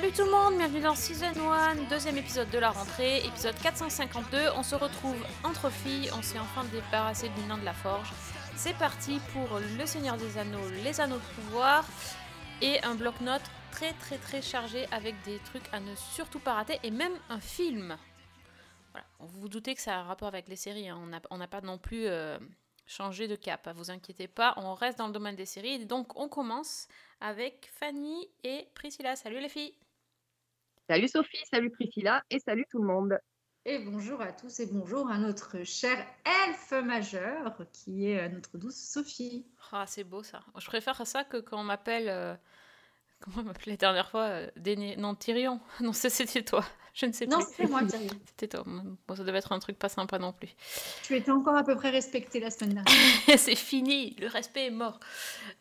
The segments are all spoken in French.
Salut tout le monde, bienvenue dans Season 1, deuxième épisode de la rentrée, épisode 452. On se retrouve entre filles, on s'est enfin débarrassé du nain de la forge. C'est parti pour Le Seigneur des Anneaux, les Anneaux de pouvoir et un bloc-notes très très très chargé avec des trucs à ne surtout pas rater et même un film. Vous vous doutez que ça a un rapport avec les séries, hein. on n'a pas non plus euh, changé de cap, hein. vous inquiétez pas, on reste dans le domaine des séries. Donc on commence avec Fanny et Priscilla. Salut les filles Salut Sophie, salut Priscilla et salut tout le monde. Et bonjour à tous et bonjour à notre chère elfe majeure qui est euh, notre douce Sophie. Ah, c'est beau ça. Je préfère ça que quand on m'appelle. euh, Comment on m'appelait la dernière fois euh, Déné- Non, Tyrion. Non, c'est- c'était toi. Je ne sais Non, plus. c'était moi, Tyrion. C'était toi. Bon, ça devait être un truc pas sympa non plus. Tu étais encore à peu près respectée la semaine dernière. c'est fini. Le respect est mort.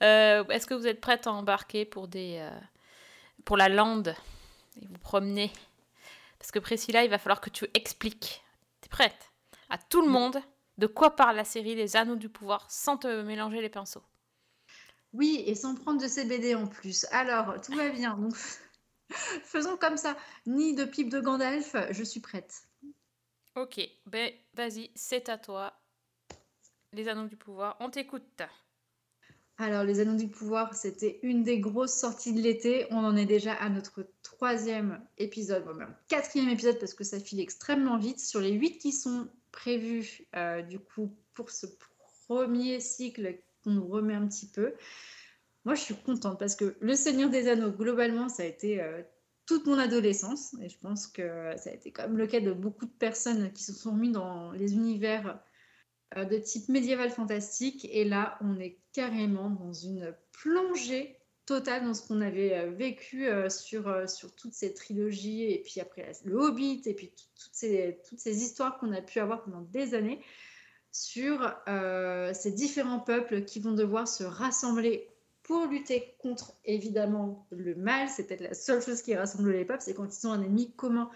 Euh, Est-ce que vous êtes prête à embarquer pour des. euh, pour la lande? Et vous promener Parce que Priscilla, il va falloir que tu expliques. T'es prête À tout le monde de quoi parle la série Les Anneaux du Pouvoir sans te mélanger les pinceaux. Oui, et sans prendre de CBD en plus. Alors, tout va bien. Donc, faisons comme ça. Ni de pipe de Gandalf, je suis prête. Ok, ben vas-y, c'est à toi. Les Anneaux du Pouvoir, on t'écoute. Alors, Les Anneaux du Pouvoir, c'était une des grosses sorties de l'été. On en est déjà à notre troisième épisode, bon, même quatrième épisode parce que ça file extrêmement vite. Sur les huit qui sont prévus, euh, du coup, pour ce premier cycle qu'on nous remet un petit peu. Moi, je suis contente parce que Le Seigneur des Anneaux, globalement, ça a été euh, toute mon adolescence. Et je pense que ça a été quand même le cas de beaucoup de personnes qui se sont mis dans les univers euh, de type médiéval fantastique. Et là, on est carrément dans une plongée totale dans ce qu'on avait euh, vécu euh, sur, sur toutes ces trilogies, et puis après le Hobbit, et puis tout- toutes ces, toutes ces histoires qu'on a pu avoir pendant des années sur ces différents peuples qui vont devoir se rassembler pour lutter contre évidemment le mal. C'est peut-être la seule chose qui rassemble les peuples, c'est quand ils ont un ennemi commun.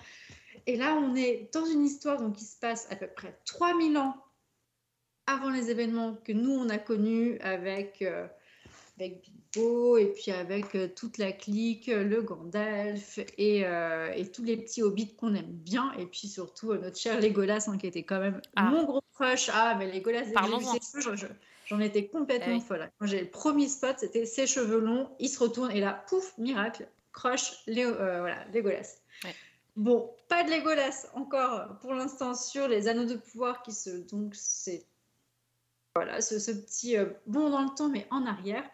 Et là, on est dans une histoire donc, qui se passe à peu près 3000 ans avant les événements que nous, on a connus avec, euh, avec Bilbo et puis avec euh, toute la clique, euh, le Gandalf et, euh, et tous les petits hobbits qu'on aime bien. Et puis surtout notre cher Legolas hein, qui était quand même Ah. mon gros crush. Ah, mais Legolas, j'en étais complètement Eh folle. Quand j'ai le premier spot, c'était ses cheveux longs, il se retourne et là, pouf, miracle, crush, euh, voilà, Legolas. Ouais. Bon, pas de Legolas encore pour l'instant sur les anneaux de pouvoir qui se. Donc, c'est. Voilà, ce, petit euh, bond dans le temps, mais en arrière.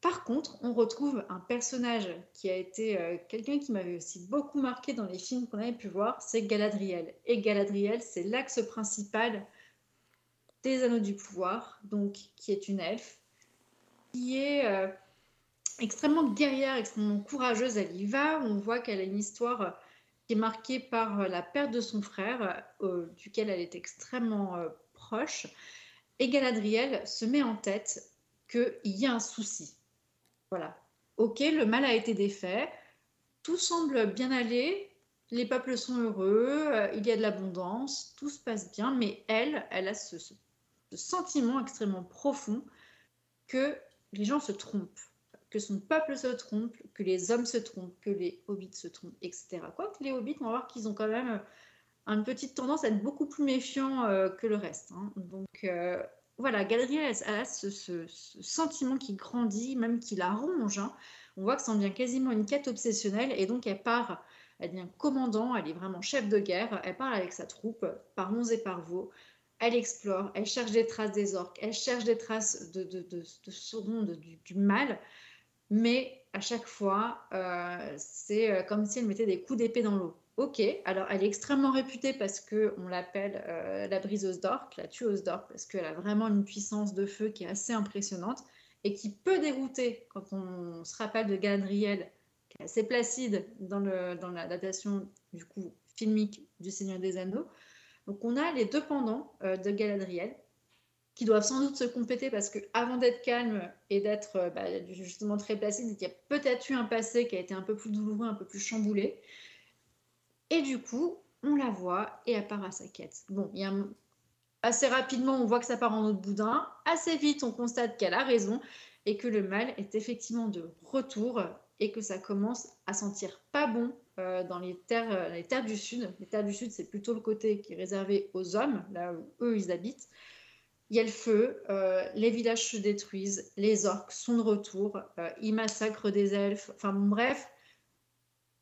Par contre, on retrouve un personnage qui a été euh, quelqu'un qui m'avait aussi beaucoup marqué dans les films qu'on avait pu voir, c'est Galadriel. Et Galadriel, c'est l'axe principal des Anneaux du Pouvoir, donc qui est une elfe, qui est euh, extrêmement guerrière, extrêmement courageuse. Elle y va. On voit qu'elle a une histoire qui est marquée par la perte de son frère, duquel elle est extrêmement proche. Et Galadriel se met en tête qu'il y a un souci. Voilà. Ok, le mal a été défait, tout semble bien aller, les peuples sont heureux, euh, il y a de l'abondance, tout se passe bien, mais elle, elle a ce, sentiment extrêmement profond que les gens se trompent, que son peuple se trompe, que les hommes se trompent, que les hobbits se trompent, etc. Quoique les hobbits, on voir qu'ils ont quand même une petite tendance à être beaucoup plus méfiants euh, que le reste. hein. Donc euh, voilà, elle a ce, ce- sentiment qui grandit, même qui la ronge. hein. On voit que ça en devient quasiment une quête obsessionnelle et donc elle part, elle devient commandant, elle est vraiment chef de guerre, elle part avec sa troupe par monts et par veaux. Elle explore, elle cherche des traces des orques, elle cherche des traces de, de, de, de Sauron, de- du, mal, mais à chaque fois, euh, c'est comme si elle mettait des coups d'épée dans l'eau. Ok, alors elle est extrêmement réputée parce que on l'appelle euh, la briseuse d'orques, la tueuse d'orques, parce qu'elle a vraiment une puissance de feu qui est assez impressionnante et qui peut dérouter quand on se rappelle de Galadriel, qui est assez placide dans, le, dans l'adaptation du coup filmique du Seigneur des Anneaux. Donc on a les deux pendants euh, de Galadriel qui doivent sans doute se compléter parce que avant d'être calme et d'être euh, bah, justement très placide, il y a peut-être eu un passé qui a été un peu plus douloureux, un peu plus chamboulé. Et du coup, on la voit et elle part à sa quête. Bon, assez rapidement, on voit que ça part en autre boudin. Assez vite, on constate qu'elle a raison et que le mal est effectivement de retour et que ça commence à sentir pas bon euh, dans les terres, euh, les terres du Sud. Les terres du Sud, c'est plutôt le côté qui est réservé aux hommes, là où eux, ils habitent. Il y a le feu, euh, les villages se détruisent, les orques sont de retour, ils massacrent des elfes. Enfin bref,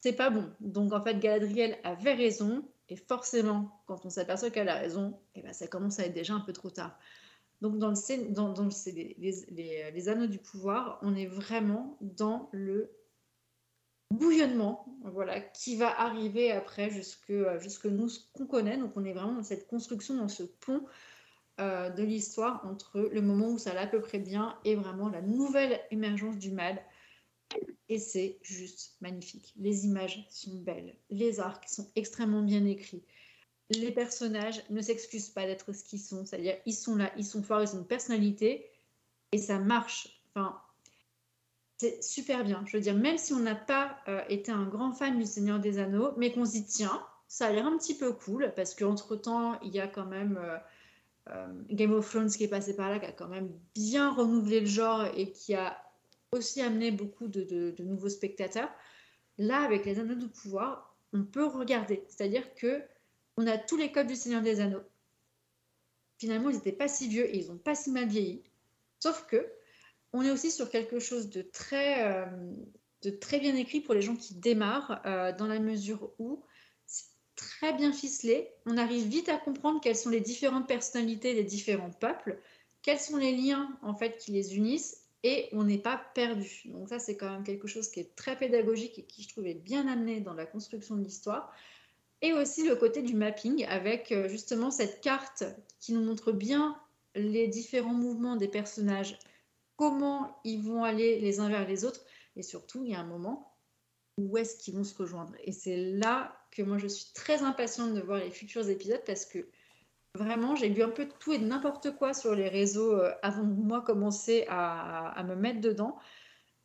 c'est pas bon. Donc en fait, Galadriel avait raison, et forcément, quand on s'aperçoit qu'elle a raison, eh ben, ça commence à être déjà un peu trop tard. Donc dans, le, dans, dans les, les- les- anneaux du pouvoir, on est vraiment dans le bouillonnement, voilà, qui va arriver après jusque, jusque nous, ce qu'on connaît. Donc on est vraiment dans cette construction, dans ce pont euh, de l'histoire entre le moment où ça allait à peu près bien et vraiment la nouvelle émergence du mal. Et c'est juste magnifique. Les images sont belles, les arcs sont extrêmement bien écrits. Les personnages ne s'excusent pas d'être ce qu'ils sont, c'est-à-dire ils sont là, ils sont forts, ils ont une personnalité et ça marche. Enfin, c'est super bien. Je veux dire, même si on n'a pas euh, été un grand fan du Seigneur des Anneaux, mais qu'on se dit tiens, ça a l'air un petit peu cool parce qu'entre temps, il y a quand même euh, euh, Game of Thrones qui est passé par là, qui a quand même bien renouvelé le genre et qui a aussi amené beaucoup de, de- de nouveaux spectateurs. Là, avec les Anneaux du pouvoir, on peut regarder. C'est-à-dire que on a tous les codes du Seigneur des Anneaux. Finalement, ils n'étaient pas si vieux et ils n'ont pas si mal vieilli. Sauf que on est aussi sur quelque chose de très, euh, de très bien écrit pour les gens qui démarrent, euh, dans la mesure où c'est très bien ficelé. On arrive vite à comprendre quelles sont les différentes personnalités des différents peuples, quels sont les liens en fait qui les unissent, et on n'est pas perdu. Donc ça, c'est quand même quelque chose qui est très pédagogique et qui je trouvais bien amené dans la construction de l'histoire. Et aussi le côté du mapping avec euh, justement cette carte qui nous montre bien les différents mouvements des personnages, comment ils vont aller les uns vers les autres, et surtout, il y a un moment où est-ce qu'ils vont se rejoindre. Et c'est là que moi, je suis très impatiente de voir les futurs épisodes parce que vraiment, j'ai lu un peu de tout et de n'importe quoi sur les réseaux euh, avant de moi commencer à, me mettre dedans.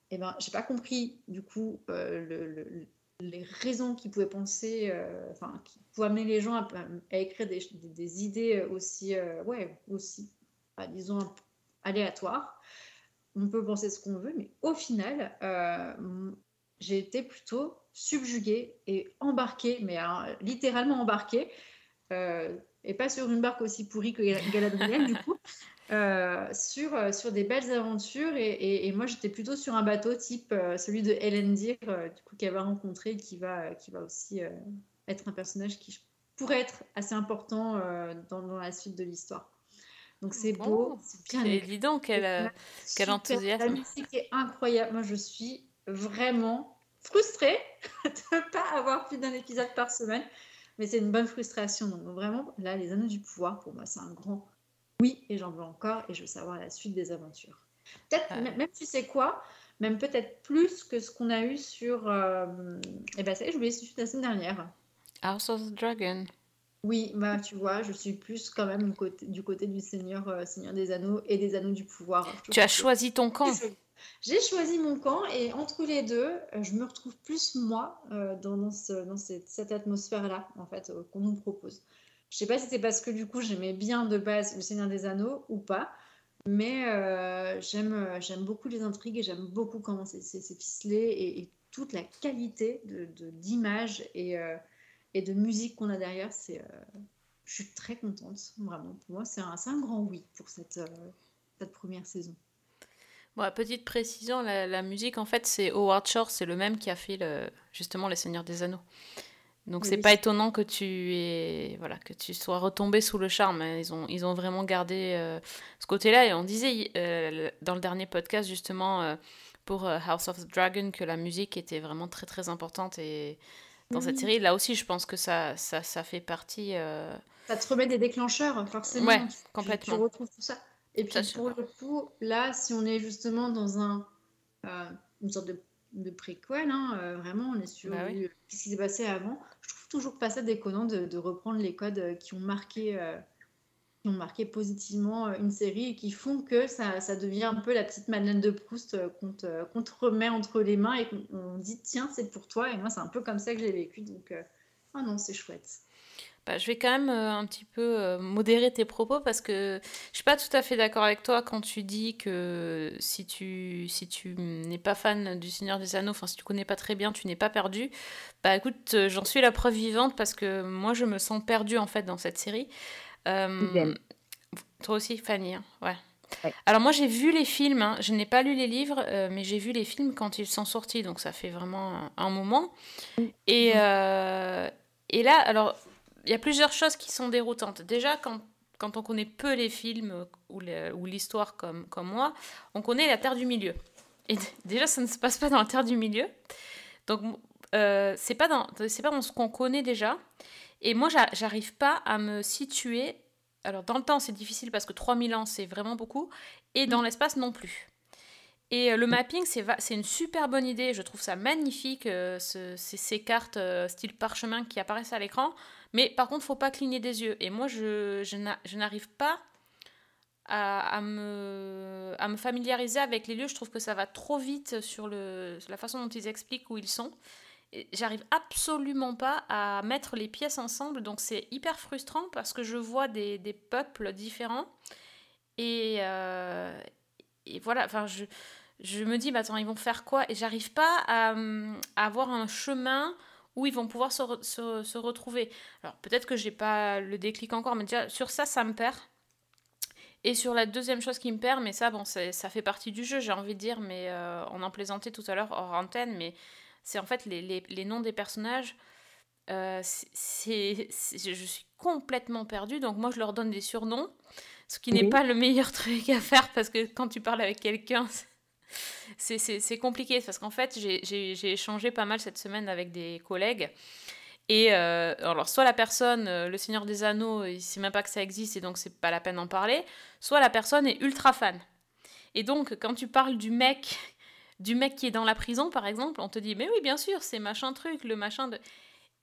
Et ben, j'ai pas compris du coup euh, le- le- les raisons qui pouvaient penser, euh, qui pouvaient amener les gens à, écrire des, idées aussi, ouais, aussi, bah, disons, aléatoires. On peut penser ce qu'on veut, mais au final, j'ai été plutôt subjuguée et embarquée, mais alors, littéralement embarquée, et pas sur une barque aussi pourrie que Gal- Galadriel, du coup, euh, sur, euh, sur des belles aventures. Et, et- et moi, j'étais plutôt sur un bateau type euh, celui de Elendil, euh, du coup, qu'elle va rencontrer, qui va, qui va aussi être un personnage qui pourrait être assez important dans, dans la suite de l'histoire. Donc c'est Bon. beau, c'est bien Et écrit. dis donc, quel, euh, quel Super. enthousiasme. La musique est incroyable. Moi, je suis vraiment frustrée de ne pas avoir plus d'un épisode par semaine. Mais c'est une bonne frustration. Donc vraiment, là, les anneaux du pouvoir, pour moi, c'est un grand oui. Et j'en veux encore. Et je veux savoir la suite des aventures. Peut-être, Ouais. même, tu sais quoi, même peut-être plus que ce qu'on a eu sur... Euh... Eh ben, ça y est, j'ai oublié celui de la semaine dernière. House of the Dragon. Oui, bah tu vois, je suis plus quand même du côté du, côté du Seigneur, euh, Seigneur des Anneaux et des Anneaux du Pouvoir. Je Tu as choisi ton camp. J'ai choisi mon camp et entre les deux, euh, je me retrouve plus moi euh, dans, dans ce- dans cette, atmosphère-là, en fait, euh, qu'on nous propose. Je sais pas si c'est parce que du coup j'aimais bien de base le Seigneur des Anneaux ou pas, mais j'aime beaucoup les intrigues et j'aime beaucoup comment c'est ficelé et, toute la qualité d'images et, de musique qu'on a derrière. Je suis très contente, vraiment. Pour moi, c'est un, grand oui pour cette première saison. Bon, petite précision, la, la musique, en fait, c'est Howard Shore, c'est le même qui a fait le, justement Les Seigneurs des Anneaux. Donc Oui, c'est oui, pas étonnant que tu aies, voilà, que tu sois retombé sous le charme. hein. Ils ont, ils ont vraiment gardé euh, ce côté-là. Et on disait euh, dans le dernier podcast, justement, euh, pour House of the Dragon, que la musique était vraiment très très importante. Et dans cette Oui. série, là aussi, je pense que ça, ça, ça fait partie. Ça te remet des déclencheurs, forcément. Ouais, tu- tu- complètement. Tu retrouves tout ça. Et puis Ça, pour le coup, là, si on est justement dans un, euh, une sorte de, de préquel, hein, euh, vraiment, on est sur Bah oui. qu'est-ce qui s'est passé avant. Je trouve toujours pas ça déconnant de, de reprendre les codes euh, qui ont marqué, euh, qui ont marqué positivement une série et qui font que ça, ça devient un peu la petite Madeleine de Proust qu'on te, remet entre les mains et qu'on on dit tiens, c'est pour toi. Et moi, c'est un peu comme ça que j'ai vécu. Donc, ah non, c'est chouette. Bah, je vais quand même euh, un petit peu euh, modérer tes propos parce que je suis pas tout à fait d'accord avec toi quand tu dis que si tu, si tu n'es pas fan du Seigneur des Anneaux, enfin si tu connais pas très bien, tu n'es pas perdu. Bah écoute, euh, j'en suis la preuve vivante parce que moi je me sens perdue en fait dans cette série. Toi aussi, Fanny, hein, ouais. Ouais. Alors moi j'ai vu les films, hein. je n'ai pas lu les livres, mais j'ai vu les films quand ils sont sortis, donc ça fait vraiment un, un moment. Et, euh, et là, alors y a plusieurs choses qui sont déroutantes. Déjà, quand, quand on connaît peu les films euh, ou l'histoire comme, comme moi, on connaît la Terre du Milieu. Et déjà, ça ne se passe pas dans la Terre du Milieu. Donc, euh, c'est pas, dans- c'est pas dans ce qu'on connaît déjà. Et moi, j'a- j'arrive pas à me situer. Alors, dans le temps, c'est difficile parce que 3000 ans, c'est vraiment beaucoup. Et dans l'espace, non plus. Et euh, le mapping, c'est une super bonne idée. Je trouve ça magnifique, euh, ce- ces, ces cartes euh, style parchemin qui apparaissent à l'écran. Mais par contre, faut pas cligner des yeux. Et moi, je, je n'a- je n'arrive pas à, me, à me familiariser avec les lieux. Je trouve que ça va trop vite sur, le, la façon dont ils expliquent où ils sont. J'arrive absolument pas à mettre les pièces ensemble. Donc c'est hyper frustrant parce que je vois des, des peuples différents. Et, euh, et voilà, enfin, je, je me dis, attends, ils vont faire quoi? Et j'arrive pas à avoir un chemin où ils vont pouvoir se, re- se- se retrouver. Alors peut-être que j'ai pas le déclic encore, mais déjà sur ça, ça me perd. Et sur la deuxième chose qui me perd, mais ça, bon, ça fait partie du jeu, j'ai envie de dire, mais euh, on en plaisantait tout à l'heure hors antenne, mais c'est en fait les, les- les noms des personnages. euh, c'est, je suis complètement perdue, donc moi je leur donne des surnoms, ce qui n'est pas le meilleur truc à faire parce que quand tu parles avec quelqu'un, c'est, compliqué parce qu'en fait j'ai, échangé pas mal cette semaine avec des collègues. Et euh, alors, soit la personne, euh, le Seigneur des Anneaux, il sait même pas que ça existe et donc c'est pas la peine d'en parler, soit la personne est ultra fan. Et donc, quand tu parles du mec, du mec qui est dans la prison, par exemple, on te dit, mais oui, bien sûr, c'est machin truc, le machin de.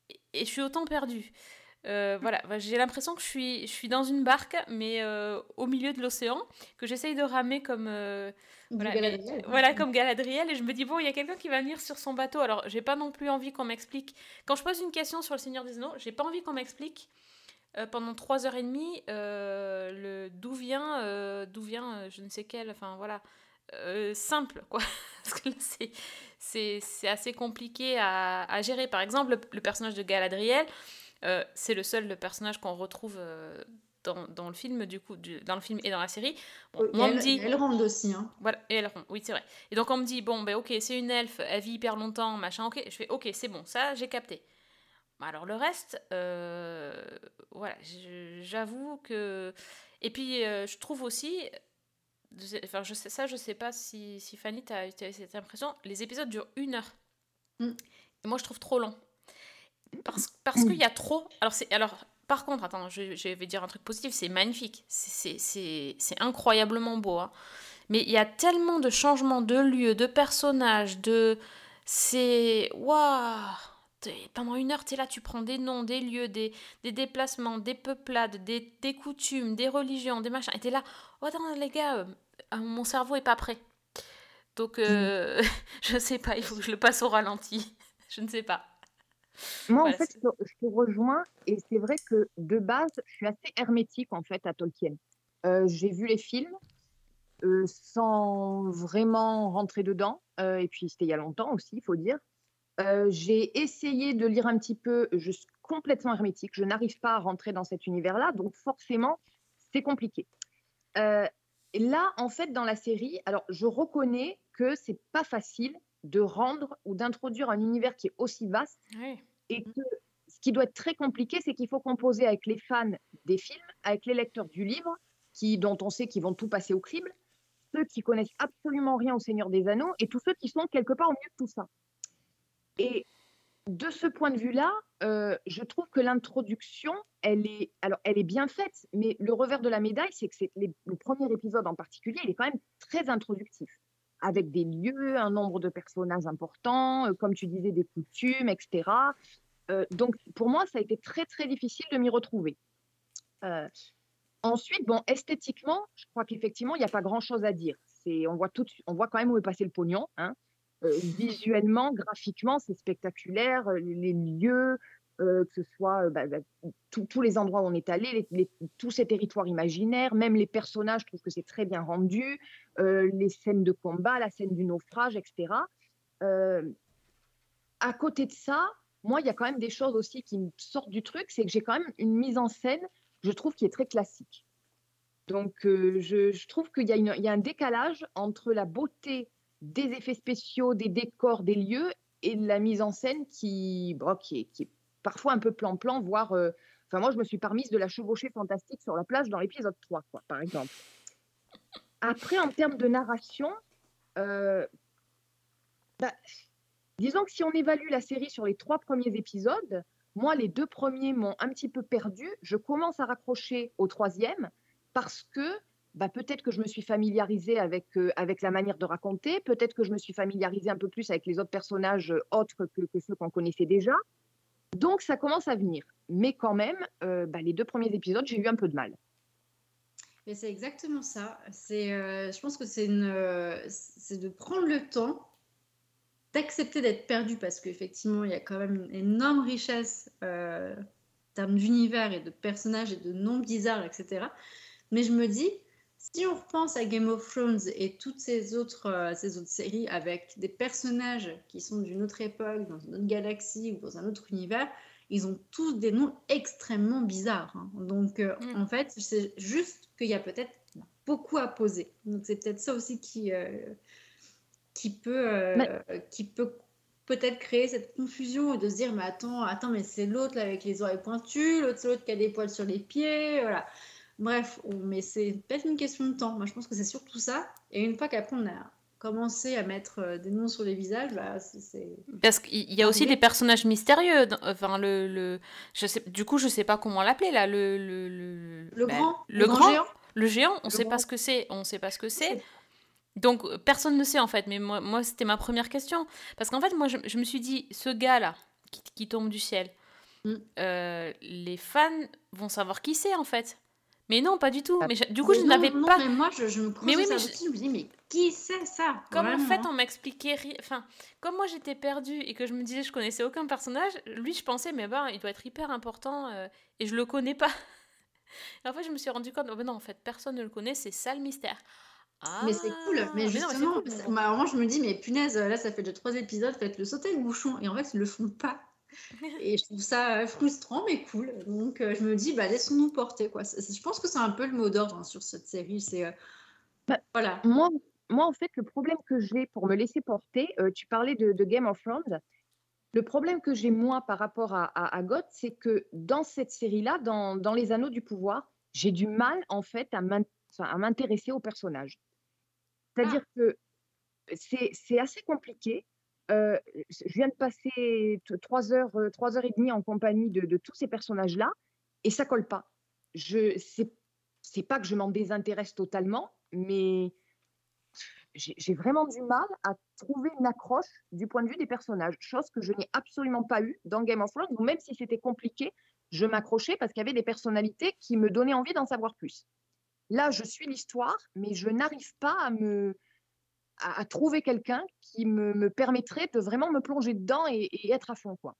Et- Et je suis autant perdue. Euh, voilà, bah, j'ai l'impression que je suis, je suis dans une barque, mais euh, au milieu de l'océan, que j'essaye de ramer comme. euh, voilà, Galadriel. mais- voilà, comme Galadriel, et je me dis, bon, il y a quelqu'un qui va venir sur son bateau. Alors, j'ai pas non plus envie qu'on m'explique. Quand je pose une question sur le Seigneur des Anneaux, j'ai pas envie qu'on m'explique pendant trois heures et demie euh, le d'où vient, d'où vient je ne sais quel, enfin voilà, euh, simple, quoi. Parce que là, c'est, c'est, c'est assez compliqué à, à gérer. Par exemple, le, le personnage de Galadriel, euh, c'est le seul le personnage qu'on retrouve euh, dans, dans le film, du coup, du- dans le film et dans la série. Bon, Et moi, on elle, me dit... elle rentre aussi. Hein. Voilà, et elle ronde, oui, c'est vrai. Et donc on me dit, bon, ben ok, c'est une elfe, elle vit hyper longtemps, machin, ok. Je fais, ok, c'est bon, ça, j'ai capté. Bah, Alors le reste, euh, voilà, j'avoue que... Et puis, euh, je trouve aussi... Enfin, je sais, ça, je sais pas si, si Fanny, t'as as cette impression. Les épisodes durent une heure. Mm. Et moi, je trouve trop long. Parce, parce qu'il y a trop... Alors, alors, par contre, attends, je, je vais dire un truc positif, c'est magnifique. C'est- incroyablement beau. hein. Mais il y a tellement de changements de lieux, de personnages, de... C'est... Waouh Pendant une heure, tu es là, tu prends des noms, des lieux, des, des déplacements, des peuplades, des, des coutumes, des religions, des machins. Et t'es là, oh attends les gars, euh, euh, mon cerveau est pas prêt. Donc, euh, je sais pas, il faut que je le passe au ralenti. Je ne sais pas. Moi, Voilà, en fait, c'est- je te, je te rejoins et c'est vrai que de base, je suis assez hermétique en fait à Tolkien. Euh, j'ai vu les films euh, sans vraiment rentrer dedans, euh, et puis c'était il y a longtemps aussi, il faut dire. J'ai essayé de lire un petit peu, je suis complètement hermétique, je n'arrive pas à rentrer dans cet univers-là, donc forcément, c'est compliqué. Là, en fait, dans la série, alors je reconnais que c'est pas facile de rendre ou d'introduire un univers qui est aussi vaste Oui. Et que ce qui doit être très compliqué, c'est qu'il faut composer avec les fans des films, avec les lecteurs du livre, qui, dont on sait qu'ils vont tout passer au crible, ceux qui connaissent absolument rien au Seigneur des Anneaux, et tous ceux qui sont quelque part au milieu de tout ça. Et de ce point de vue-là, euh, je trouve que l'introduction, elle est, alors, elle est bien faite, mais le revers de la médaille, c'est que c'est les- le premier épisode en particulier, il est quand même très introductif, avec des lieux, un nombre de personnages importants, euh, comme tu disais, des coutumes, etc. Euh, donc, pour moi, ça a été très, très difficile de m'y retrouver. Euh, ensuite, bon, esthétiquement, je crois qu'effectivement, il n'y a pas grand-chose à dire. C'est, on, voit tout, on voit quand même où est passé le pognon. hein. Visuellement, graphiquement, c'est spectaculaire. Les lieux, euh, que ce soit euh, bah, bah, tous les endroits où on est allé, tous ces territoires imaginaires, même les personnages, je trouve que c'est très bien rendu, euh, les scènes de combat, la scène du naufrage, etc. À côté de ça, moi, il y a quand même des choses aussi qui me sortent du truc, c'est que j'ai quand même une mise en scène, je trouve, qui est très classique. Donc, je, trouve qu'il y, a un décalage entre la beauté des effets spéciaux, des décors, des lieux, et la mise en scène qui, bon, qui, qui est parfois un peu plan-plan, voire... euh, Enfin, moi, je me suis permise de la chevaucher fantastique sur la plage dans l'épisode 3, quoi, par exemple. Après, en termes de narration, euh, bah, disons que si on évalue la série sur les trois premiers épisodes, moi, les deux premiers m'ont un petit peu perdu. Je commence à raccrocher au troisième parce que bah, peut-être que je me suis familiarisée avec, euh, avec la manière de raconter, peut-être que je me suis familiarisée un peu plus avec les autres personnages autres que, que ceux qu'on connaissait déjà. Donc, ça commence à venir. Mais quand même, euh, bah, les deux premiers épisodes, j'ai eu un peu de mal. Mais c'est exactement ça. C'est, euh, je pense que c'est euh, c'est de prendre le temps d'accepter d'être perdu parce qu'effectivement, il y a quand même une énorme richesse en termes d'univers et de personnages et de noms bizarres, etc. Mais je me dis, si on repense à Game of Thrones et toutes ces autres, euh, ces autres séries avec des personnages qui sont d'une autre époque, dans une autre galaxie ou dans un autre univers, ils ont tous des noms extrêmement bizarres. hein. Donc, euh, Mm. en fait, c'est juste qu'il y a peut-être beaucoup à poser. Donc, c'est peut-être ça aussi qui, euh, qui peut, qui peut peut-être créer cette confusion et de se dire, mais attends, attends, mais c'est l'autre là avec les oreilles pointues, l'autre c'est l'autre qui a des poils sur les pieds, voilà. Bref, on- mais c'est peut-être une question de temps. Moi, je pense que c'est surtout ça. Et une fois qu'après on a commencé à mettre euh, des noms sur les visages, bah, c'est- Parce qu'il y a aussi des personnages mystérieux. dans- Enfin, le, le, je sais, du coup, je sais pas comment l'appeler là. Le, le, le, le bah, grand, le grand, géant. le géant. On Le sait pas ce que c'est. On sait pas ce que c'est. Donc personne ne sait en fait. Mais moi, moi c'était ma première question. Parce qu'en fait, moi, je, je me suis dit, ce gars là qui, qui tombe du ciel, Mm. euh, les fans vont savoir qui c'est en fait. Mais non, pas du tout. Ah. Mais je- du coup, Mais je n'avais pas. mais moi, je, je me Mais oui, mais je- me dis, mais qui c'est ça Comme en fait on m'expliquait rien, enfin comme moi j'étais perdue et que je me disais je connaissais aucun personnage, lui je pensais mais ben il doit être hyper important euh, et je le connais pas. Et en fait je me suis rendu compte oh, ben non en fait personne ne le connaît c'est ça le mystère. Mais c'est cool, Ah, mais non, justement, cool. bah, moi je me dis, mais punaise, là ça fait déjà trois épisodes, faites le sauter le bouchon, et en fait ils le font pas. Et je trouve ça euh, frustrant, mais cool. Donc euh, je me dis, bah laissons-nous porter, quoi. Je pense que c'est un peu le mot d'ordre hein, sur cette série, c'est. euh, Bah, voilà. Moi, moi, en fait, le problème que j'ai pour me laisser porter, euh, tu parlais de, de Game of Thrones. Le problème que j'ai, moi, par rapport à, à, à GOT, c'est que dans cette série-là, dans, dans Les Anneaux du Pouvoir, j'ai du mal, en fait, à m'intéresser aux personnages. C'est-à-dire que c'est c'est assez compliqué. Euh, je viens de passer trois heures, euh, trois heures et demie en compagnie de, tous ces personnages-là, et ça colle pas. Je, c'est, pas que je m'en désintéresse totalement, mais j'ai vraiment du mal à trouver une accroche du point de vue des personnages, chose que je n'ai absolument pas eue dans Game of Thrones, où même si c'était compliqué, je m'accrochais parce qu'il y avait des personnalités qui me donnaient envie d'en savoir plus. Là, je suis l'histoire, mais je n'arrive pas à me à, à trouver quelqu'un qui me, me permettrait de vraiment me plonger dedans et, et être à fond, quoi.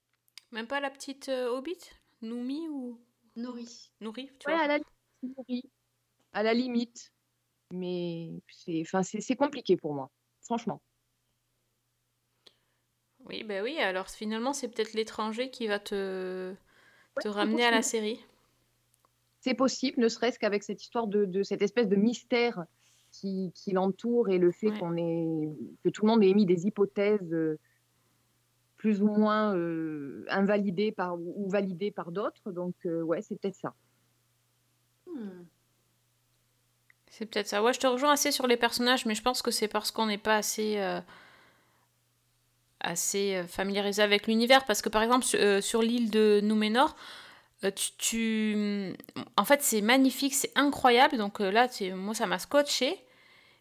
Même pas la petite euh, Hobbit? Noumi ou? Nourri. Nourri tu Ouais, vois à la limite, oui. à la limite, mais c'est, enfin, c'est, c'est compliqué pour moi, franchement. Oui ben oui alors finalement c'est peut-être l'étranger qui va te te ramener à la série. C'est possible, ne serait-ce qu'avec cette histoire de, de cette espèce de mystère qui, qui l'entoure et le fait Ouais. qu'on ait, que tout le monde ait émis des hypothèses euh, plus ou moins euh, invalidées par, ou validées par d'autres. Donc, euh, ouais, c'est peut-être ça. Hmm. C'est peut-être ça. Ouais, je te rejoins assez sur les personnages, mais je pense que c'est parce qu'on n'est pas assez, euh, assez familiarisé avec l'univers. Parce que par exemple, sur, sur l'île de euh, tu, tu- En fait, c'est magnifique, c'est incroyable. Donc euh, là, moi, ça m'a scotché.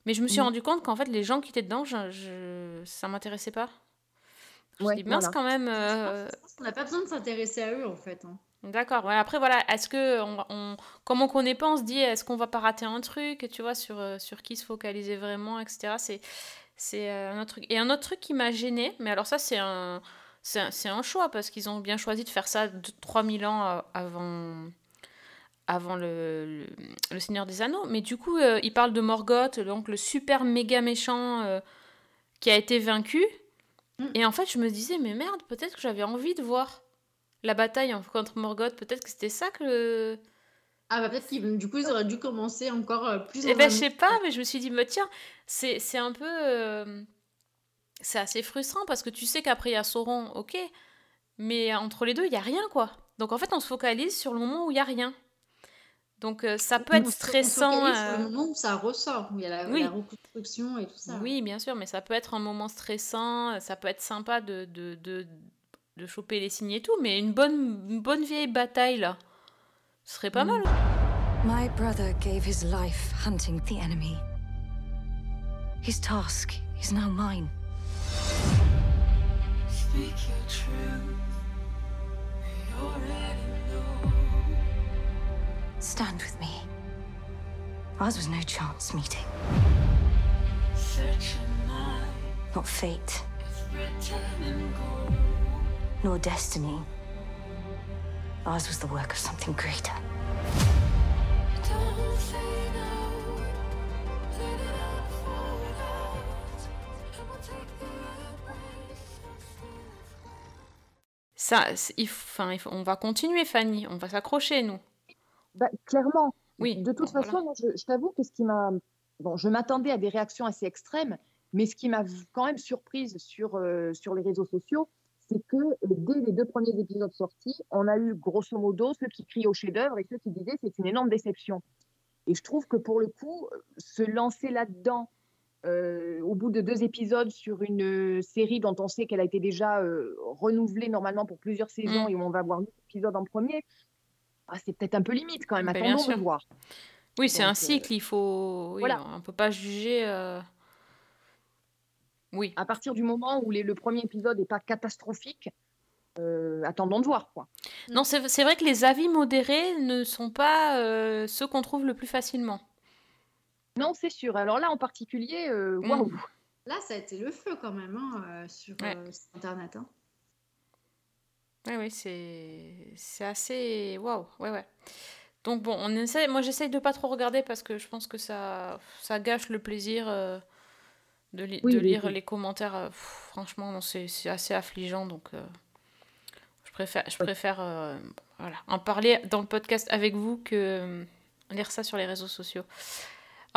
Mais je me suis Mhm. rendu compte qu'en fait, les gens qui étaient dedans, je, je- ça m'intéressait pas. Je me Ouais, suis dit, mince voilà. quand même. Euh, pense- je pense qu'on n'a pas besoin de s'intéresser à eux en fait. hein. D'accord. Ouais, après, voilà, est-ce que, on, on- comme on connaît pas, on se dit, est-ce qu'on va pas rater un truc, tu vois, sur, euh, sur qui se focaliser vraiment, etc. C'est, c'est euh, un autre truc. Et un autre truc qui m'a gêné, mais alors ça, c'est un, c'est un, choix parce qu'ils ont bien choisi de faire ça de 3000 ans euh, avant, avant le, le, le Seigneur des Anneaux. Mais du coup, euh, ils parlent de Morgoth, donc le super méga méchant euh, qui a été vaincu. Mm. Et en fait, je me disais, mais merde, peut-être que j'avais envie de voir la bataille contre Morgoth. Peut-être que c'était ça que. Ah bah peut-être qu'ils du coup ils auraient dû commencer encore euh, plus. Eh en ben, je sais pas, mais je me suis dit, mais tiens, c'est c'est un peu. euh, c'est assez frustrant parce que tu sais qu'après il y a Sauron, ok, mais entre les deux, il y a rien, quoi. Donc en fait, on se focalise sur le moment où il y a rien. Donc euh, ça peut On être se- on se stressant. focalise sur euh, le moment où ça ressort, où il y a la, Oui. la reconstruction et tout ça. Oui, bien sûr, mais ça peut être un moment stressant, ça peut être sympa de, de, de, de choper les signes et tout, mais une bonne, une bonne vieille bataille, là, ce serait pas Mm. mal. My brother gave his life hunting the enemy. His task is now mine. Stand with me. Ours was no chance meeting, Such a night not fate, is written in gold. nor destiny. Ours was the work of something greater. Ça, il enfin, il on va continuer, Fanny, on va s'accrocher, nous. Bah, clairement. Oui, De toute bon, façon, voilà. je, je t'avoue que ce qui m'a. Bon, je m'attendais à des réactions assez extrêmes, mais ce qui m'a quand même surprise sur, euh, sur les réseaux sociaux, c'est que euh, dès les deux premiers épisodes sortis, on a eu grosso modo ceux qui crient au chef-d'œuvre et ceux qui disaient c'est une énorme déception. Et je trouve que pour le coup, euh, se lancer là-dedans, euh, au bout de deux épisodes sur une euh, série dont on sait qu'elle a été déjà euh, renouvelée normalement pour plusieurs saisons Mm. et où on va voir huit épisodes en premier, ah, c'est peut-être un peu limite quand même. Ben, bien Attendons sûr. de voir. Oui, c'est un cycle, il faut... Oui, voilà. on peut pas juger... Oui. à partir du moment où les- le premier épisode n'est pas catastrophique, euh, attendons de voir. Quoi. Non, c'est c'est vrai que les avis modérés ne sont pas euh, ceux qu'on trouve le plus facilement. Non, c'est sûr. Alors là, en particulier, euh, Mm. waouh. Là, ça a été le feu quand même hein, euh, sur, Ouais. euh, sur Internet. hein. Oui, oui, c'est c'est assez... Waouh, ouais, ouais. Donc bon, on essaie... moi j'essaye de pas trop regarder parce que je pense que ça, ça gâche le plaisir euh, de, li- Oui, de oui, lire oui. les commentaires. euh, pff, franchement, non, c'est c'est assez affligeant, donc euh, je préfère, je préfère euh, voilà, en parler dans le podcast avec vous que lire ça sur les réseaux sociaux.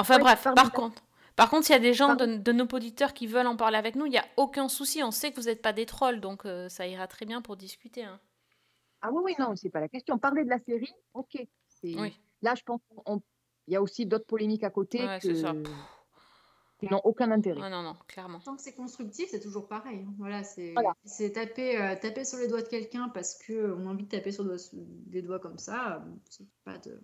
Enfin Ouais, bref, par contre... Par contre, s'il y a des gens de, nos auditeurs qui veulent en parler avec nous, il n'y a aucun souci. On sait que vous n'êtes pas des trolls, donc euh, ça ira très bien pour discuter. hein. Ah oui, oui, non, c'est pas la question. Parler de la série, ok. Oui. Là, je pense qu'il y a aussi d'autres polémiques à côté Ouais, que- c'est ça. qui n'ont aucun intérêt. Ah non, non, clairement. Tant que c'est constructif, c'est toujours pareil. hein. Voilà, c'est Voilà. c'est taper, euh, taper sur les doigts de quelqu'un parce qu'on a envie de taper sur des doigts comme ça. euh, C'est pas de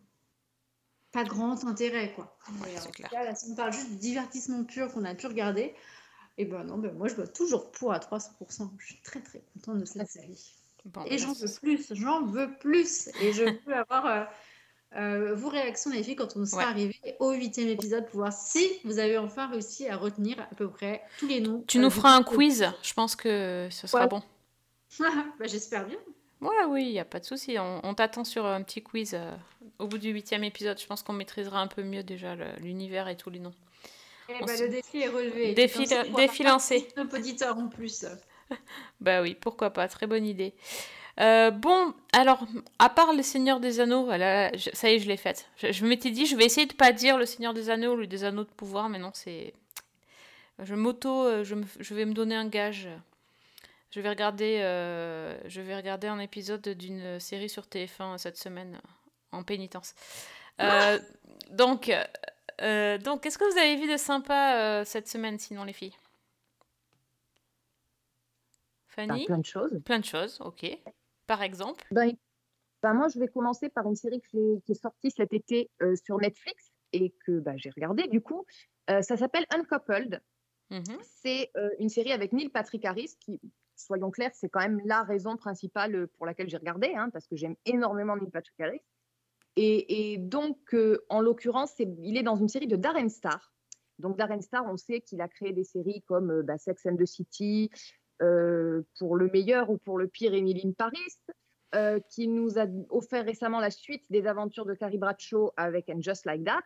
pas grand intérêt quoi. Ouais, Mais c'est en tout clair. cas, là, si on parle juste du divertissement pur qu'on a pu regarder, et ben non, ben moi je dois toujours pour à 300%. Je suis très très contente de cette série. Bon, Et j'en veux plus, j'en veux plus. Et je veux avoir euh, euh, vos réactions, les filles, quand on sera Ouais. arrivé au huitième épisode pour voir si vous avez enfin réussi à retenir à peu près tous les noms. Tu euh, nous du feras un quiz, je pense que ce sera Ouais. bon. bah, J'espère bien. Ouais, oui, il n'y a pas de souci. On, on t'attend sur un petit quiz euh, au bout du huitième épisode. Je pense qu'on maîtrisera un peu mieux déjà l'univers et tous les noms. Se- le défi est relevé. Défi- lancé. Nos auditeurs en plus. Bah oui, pourquoi pas, très bonne idée. Euh, bon, alors, à part le Seigneur des Anneaux, je- ça y est, je l'ai faite. Je, je m'étais dit, je vais essayer de pas dire le Seigneur des Anneaux ou des Anneaux de pouvoir, mais non, c'est... Je m'auto... euh, Je, me- je vais me donner un gage. Je vais regarder, euh, je vais regarder un épisode d'une série sur TF1 cette semaine, en pénitence. Euh, donc, euh, donc qu'est-ce que vous avez vu de sympa euh, cette semaine, sinon, les filles? Enfin, Fanny? plein de choses. Plein de choses, ok. Par exemple? Ben, ben, moi, je vais commencer par une série que j'ai- qui est sortie cet été euh, sur Netflix et que ben, j'ai regardée du coup. Euh, ça s'appelle Uncoupled. Mhm. C'est euh, une série avec Neil Patrick Harris qui, soyons clairs, c'est quand même la raison principale pour laquelle j'ai regardé, hein, parce que j'aime énormément Neil Patrick Harris. Et, donc, euh, en l'occurrence, il est dans une série de Darren Star. Donc, Darren Star, on sait qu'il a créé des séries comme euh, bah, Sex and the City, euh, pour le meilleur ou pour le pire, Emily Paris, euh, qui nous a offert récemment la suite des aventures de Carrie Bradshaw avec And Just Like That.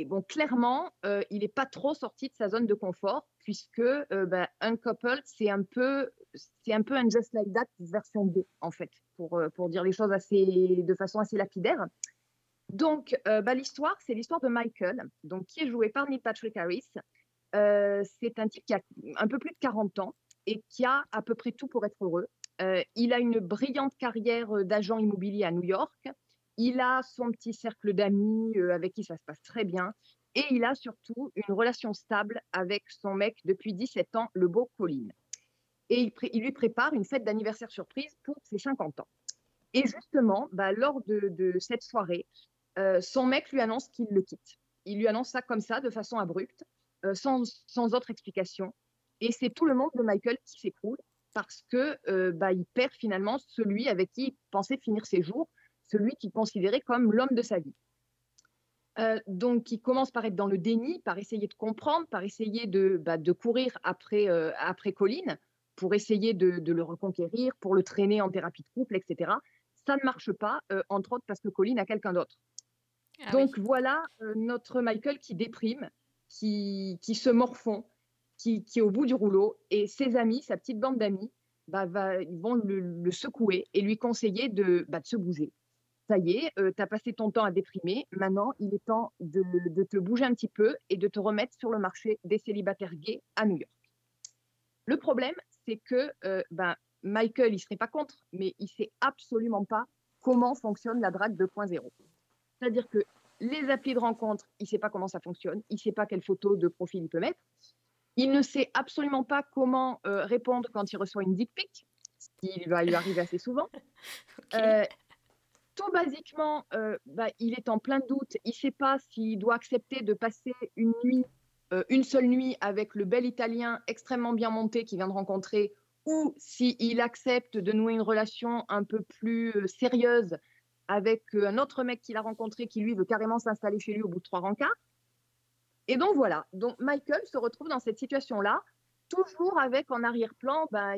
Et bon, clairement, euh, il n'est pas trop sorti de sa zone de confort, puisque euh, bah, un couple, c'est un peu, c'est un peu un Just Like That version 2, en fait, pour, euh, pour dire les choses assez, de façon assez lapidaire. Donc, euh, bah, l'histoire, c'est l'histoire de Michael, donc qui est joué par Neil Patrick Harris. C'est un type qui a un peu plus de 40 ans et qui a à peu près tout pour être heureux. Il a une brillante carrière d'agent immobilier à New York. Il a son petit cercle d'amis euh, avec qui ça se passe très bien. Et il a surtout une relation stable avec son mec depuis 17 ans, le beau Colin. Et il, lui prépare une fête d'anniversaire surprise pour ses 50 ans. Et justement, bah, lors de, cette soirée, euh, son mec lui annonce qu'il le quitte. Il lui annonce ça comme ça, de façon abrupte, euh, sans, sans autre explication. Et c'est tout le monde de Michael qui s'écroule parce que bah, il perd finalement celui avec qui il pensait finir ses jours, celui qu'il considérait comme l'homme de sa vie. Euh, donc, il commence par être dans le déni, par essayer de comprendre, par essayer de, bah, de courir après, euh, après Colin, pour essayer de, de le reconquérir, pour le traîner en thérapie de couple, etc. Ça ne marche pas, euh, entre autres parce que Colin a quelqu'un d'autre. Ah Donc oui. voilà notre Michael qui déprime, qui, qui se morfond, qui, qui est au bout du rouleau, et ses amis, sa petite bande d'amis, bah, va- ils vont le, le secouer et lui conseiller de, bah, de se bouger. Ça y est, tu as passé ton temps à déprimer, maintenant il est temps de, de te bouger un petit peu et de te remettre sur le marché des célibataires gays à New York. Le problème, c'est que euh, ben, Michael, il serait pas contre, mais il sait absolument pas comment fonctionne la drague 2.0. C'est-à-dire que les applis de rencontre, il ne sait pas comment ça fonctionne, il ne sait pas quelle photo de profil il peut mettre, il ne sait absolument pas comment euh, répondre quand il reçoit une dick pic, ce qui va lui arriver assez souvent. Basiquement, euh, bah, il est en plein doute, il ne sait pas s'il doit accepter de passer une nuit, euh, une seule nuit avec le bel Italien extrêmement bien monté qu'il vient de rencontrer, ou s'il accepte de nouer une relation un peu plus euh, sérieuse avec un autre mec qu'il a rencontré qui lui veut carrément s'installer chez lui au bout de trois rencarts. Et donc voilà, donc Michael se retrouve dans cette situation-là, toujours avec en arrière-plan bah,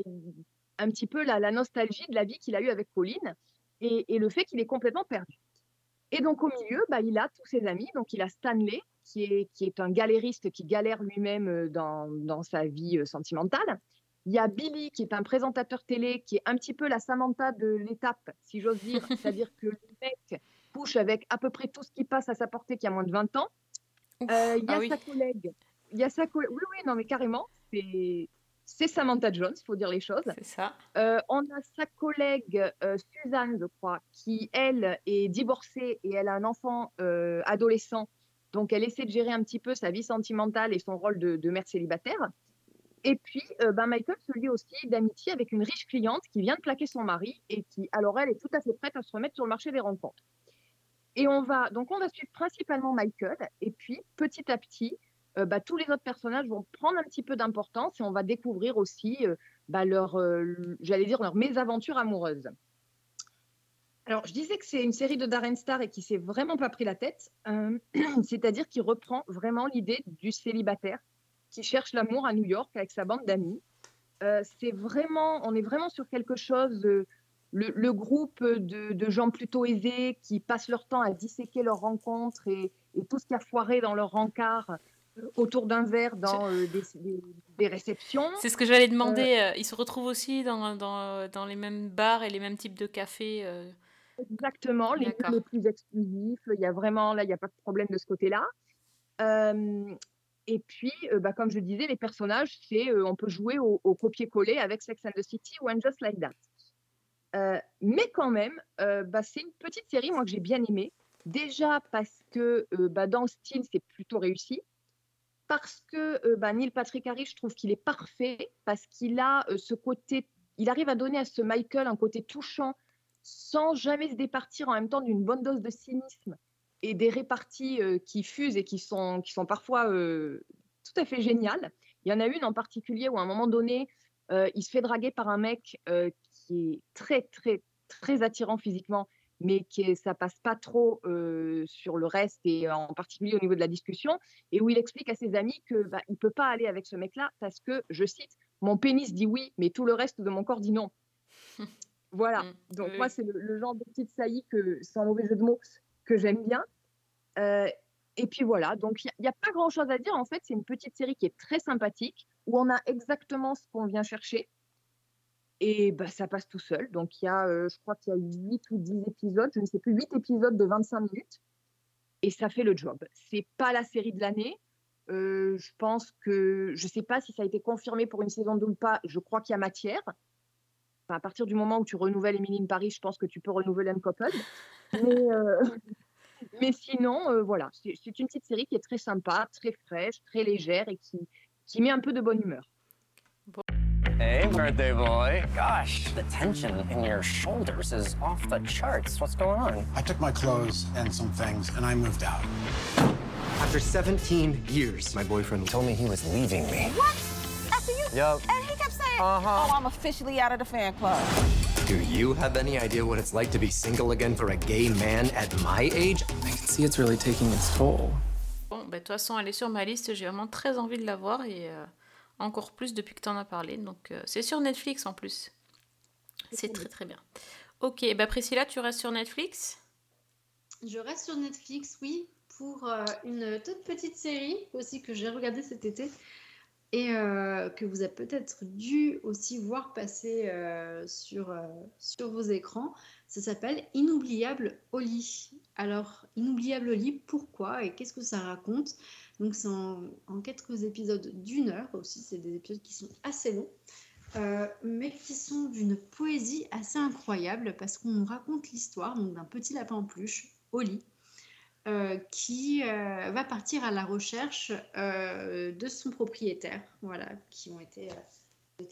un petit peu la nostalgie de la vie qu'il a eue avec Pauline et, et le fait qu'il est complètement perdu. Et donc au milieu, bah, il a tous ses amis, donc il a Stanley, qui est, qui est un galériste qui galère lui-même euh, dans, dans sa vie euh, sentimentale. Il y a Billy, qui est un présentateur télé, qui est un petit peu la Samantha de l'étape, si j'ose dire, c'est-à-dire que le mec couche avec à peu près tout ce qui passe à sa portée qui a moins de 20 ans. Ouf, Euh, Il y a ah oui. sa collègue. Il y a sa collègue. Oui, oui, non, mais carrément, c'est c'est Samantha Jones, il faut dire les choses. C'est ça. Euh, on a sa collègue euh, Suzanne, je crois, qui, elle, est divorcée et elle a un enfant euh, adolescent. Donc, elle essaie de gérer un petit peu sa vie sentimentale et son rôle de, de mère célibataire. Et puis, ben, Michael se lie aussi d'amitié avec une riche cliente qui vient de plaquer son mari et qui, alors, elle est tout à fait prête à se remettre sur le marché des rencontres. Et on va, donc, on va suivre principalement Michael. Et puis, petit à petit, euh, bah, tous les autres personnages vont prendre un petit peu d'importance et on va découvrir aussi euh, bah, leur, euh, j'allais dire, leur mésaventure amoureuse. Alors, je disais que c'est une série de Darren Star et qui s'est vraiment pas pris la tête, euh, c'est-à-dire qui reprend vraiment l'idée du célibataire qui cherche l'amour à New York avec sa bande d'amis. C'est vraiment, on est vraiment sur quelque chose, le, groupe de, gens plutôt aisés qui passent leur temps à disséquer leurs rencontres et, tout ce qui a foiré dans leur rencard autour d'un verre dans euh, des, des- des réceptions. C'est ce que j'allais demander. euh, Ils se retrouvent aussi dans, dans, dans les mêmes bars et les mêmes types de cafés. euh. Exactement, les les plus exclusifs. Il y a vraiment, là, il n'y a pas de problème de ce côté-là. Euh, et puis, euh, bah, comme je disais, les personnages, c'est, euh, on peut jouer au, au copier-coller avec Sex and the City ou And Just Like That. Euh, mais quand même, euh, bah, c'est une petite série, moi, que j'ai bien aimée. Déjà parce que euh, bah, dans le style, c'est plutôt réussi. Parce que euh, bah, Neil Patrick Harris, je trouve qu'il est parfait. Parce qu'il a euh, ce côté, il arrive à donner à ce Michael un côté touchant sans jamais se départir en même temps d'une bonne dose de cynisme et des réparties euh, qui fusent et qui sont, qui sont parfois tout à fait géniales. Il y en a une en particulier où à un moment donné, il se fait draguer par un mec qui est très, très, très attirant physiquement, mais qui est- ça passe pas trop euh, sur le reste et en particulier au niveau de la discussion, et où il explique à ses amis que bah, il peut pas aller avec ce mec-là parce que, je cite, mon pénis dit oui, mais tout le reste de mon corps dit non. voilà. Mm, Donc oui, moi, c'est le, le genre de petite saillie que, sans mauvais jeu de mots, que j'aime bien. Euh, et puis voilà. Donc il n'y a, pas grand-chose à dire. En fait, c'est une petite série qui est très sympathique, où on a exactement ce qu'on vient chercher. Et bah, ça passe tout seul. Donc il y a, euh, je crois qu'il y a 8 ou 10 épisodes, je ne sais plus, 8 épisodes de 25 minutes. Et ça fait le job. C'est pas la série de l'année. Euh, je pense que, je ne sais pas si ça a été confirmé pour une saison 2 ou pas, je crois qu'il y a matière. Enfin, à partir du moment où tu renouvelles Emily in Paris, je pense que tu peux renouveler Uncoupled. Mais, euh, mais sinon, voilà, c'est une petite série qui est très sympa, très fraîche, très légère et qui, qui met un peu de bonne humeur. Hey, birthday boy. Gosh, the tension in your shoulders is off the charts. What's going on? I took my clothes and some things and I moved out. After 17 years, my boyfriend Told me he was leaving me. What? After you? Yup. And he kept saying, Uh-huh. "Oh, I'm officially out of the fan club." Do you have any idea what it's like to be single again for a gay man at my age? I can see it's really taking its toll. Bon, bah, de toute façon, elle est sur ma liste. J'ai vraiment très envie de la voir et euh, encore plus depuis que tu en as parlé. Donc, euh, c'est sur Netflix en plus. C'est très très bien. Ok, bah Priscilla, tu restes sur Netflix? Je reste sur Netflix, oui, pour euh, une toute petite série aussi que j'ai regardée cet été et euh, que vous avez peut-être dû aussi voir passer sur, sur vos écrans. Ça s'appelle Inoubliable Oli. Alors, Inoubliable Oli, pourquoi et qu'est-ce que ça raconte? Donc, c'est en, quelques épisodes d'une heure aussi, c'est des épisodes qui sont assez longs. euh, mais qui sont d'une poésie assez incroyable parce qu'on raconte l'histoire d'un petit lapin en peluche, Oli, euh, qui euh, va partir à la recherche de son propriétaire, voilà, qui ont été,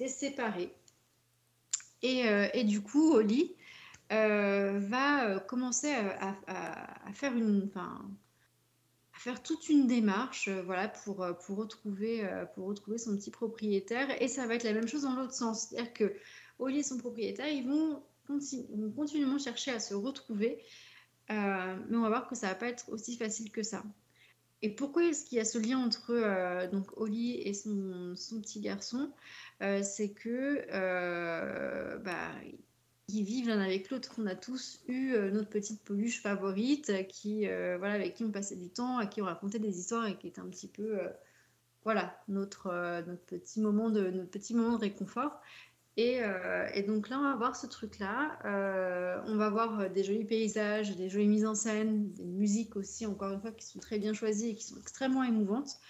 séparés. Et, du coup, Oli va commencer à, faire une, faire toute une démarche, euh, voilà, pour, euh, pour retrouver, euh, pour retrouver son petit propriétaire. Et ça va être la même chose dans l'autre sens, c'est-à-dire que Oli et son propriétaire, ils vont, conti- vont continuellement chercher à se retrouver. Mais on va voir que ça va pas être aussi facile que ça. Et pourquoi est-ce qu'il y a ce lien entre donc Oli et son, son petit garçon? C'est que bah, ils vivent l'un avec l'autre. On a tous eu euh, notre petite peluche favorite, euh, qui euh, voilà avec qui on passait du temps, à qui on racontait des histoires et qui était un petit peu voilà notre notre petit moment de notre petit moment de réconfort. Et, et donc là, on va voir ce truc-là. On va voir des jolis paysages, des jolies mises en scène, des musiques aussi, encore une fois, qui sont très bien choisies et qui sont extrêmement émouvantes.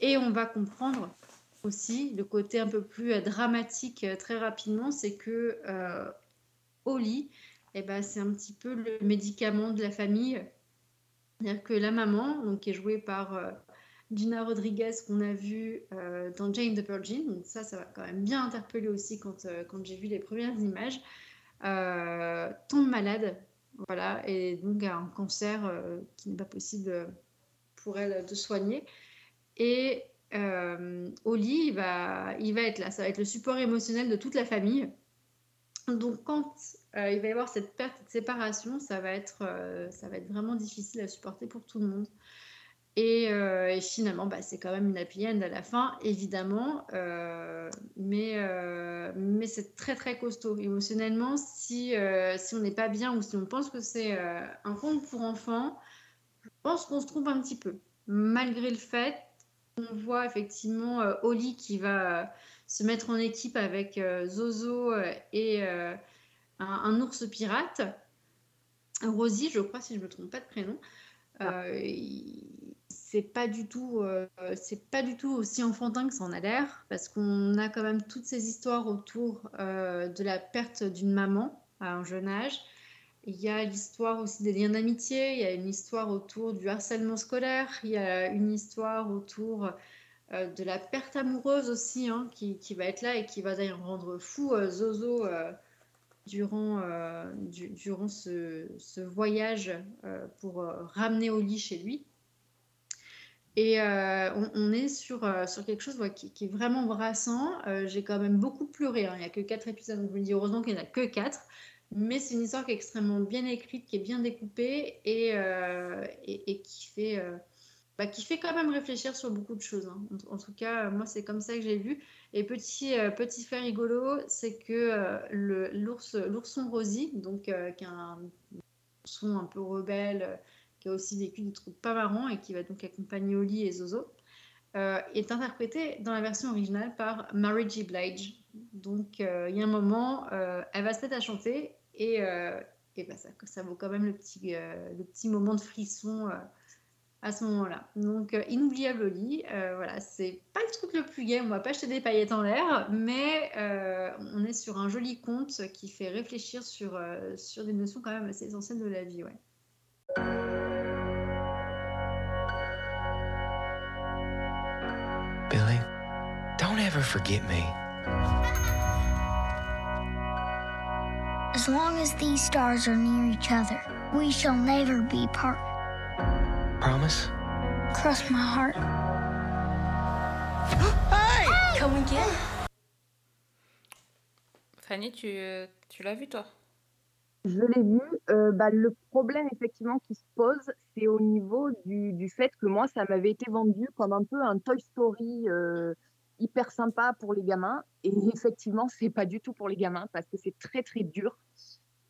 Et on va comprendre aussi le côté un peu plus dramatique très rapidement, c'est que euh, Oli, eh ben, c'est un petit peu le médicament de la famille. C'est-à-dire que la maman, donc, qui est jouée par euh, Gina Rodriguez qu'on a vu euh, dans Jane the Virgin. Donc ça, ça va quand même bien interpeller aussi quand, euh, quand j'ai vu les premières images. Euh, tombe malade, voilà, et donc a un cancer qui n'est pas possible pour elle de soigner. Et Oli, il va, il va être là, ça va être le support émotionnel de toute la famille. Donc quand euh, il va y avoir cette perte de séparation, ça va être, euh, ça va être vraiment difficile à supporter pour tout le monde. Et, euh, finalement, bah, c'est quand même une happy end à la fin, évidemment. mais mais c'est très très costaud émotionnellement. Si, si on n'est pas bien ou si on pense que c'est un conte pour enfants, je pense qu'on se trompe un petit peu. Malgré le fait qu'on voit effectivement euh, Oli qui va se mettre en équipe avec euh, Zozo euh, et euh, un, ours pirate. Rosie, je crois, si je ne me trompe pas de prénom. Il- c'est pas du tout c'est pas du tout aussi enfantin que ça en a l'air parce qu'on a quand même toutes ces histoires autour de la perte d'une maman à un jeune âge il y a l'histoire aussi des liens d'amitié il y a une histoire autour du harcèlement scolaire il y a une histoire autour euh, de la perte amoureuse aussi hein, qui, qui va être là et qui va d'ailleurs rendre fou euh, Zozo euh, durant, du- durant ce, ce voyage pour ramener Oli chez lui. Et on, est sur, sur quelque chose qui, qui est vraiment brassant. J'ai quand même beaucoup pleuré. hein. Il n'y a que quatre épisodes, donc je me dis heureusement qu'il n'y en a que quatre. Mais c'est une histoire qui est extrêmement bien écrite, qui est bien découpée et, et qui fait. Euh, bah, qui fait quand même réfléchir sur beaucoup de choses. hein. En, tout cas, moi, c'est comme ça que j'ai vu. Et petit, euh, petit fait rigolo, c'est que euh, l'ourson Rosie, donc, euh, qui est un ourson un peu rebelle, euh, qui a aussi vécu des trucs pas marrants et qui va donc accompagner Oli et Zozo, euh, est interprété dans la version originale par Mary J. Blige. Donc, euh, il y a un moment, euh, elle va se mettre à chanter et, euh, et bah, ça, ça vaut quand même le petit, euh, le petit moment de frisson euh, à ce moment-là. Donc, euh, inoubliable Oli. Euh, voilà, c'est pas le truc le plus gai, on va pas jeter des paillettes en l'air, mais euh, on est sur un joli conte qui fait réfléchir sur, euh, sur des notions quand même assez essentielles de la vie. Ouais. Billy, don't ever forget me. As long as these stars are near each other, we shall never be part. Promise? Cross my heart. Hey! Come again? Fanny, tu, tu l'as vu toi? Je l'ai vu. Euh, bah, le problème effectivement qui se pose, c'est au niveau du, du fait que moi, ça m'avait été vendu comme un peu un Toy Story euh, hyper sympa pour les gamins. Et effectivement, c'est pas du tout pour les gamins parce que c'est très très dur.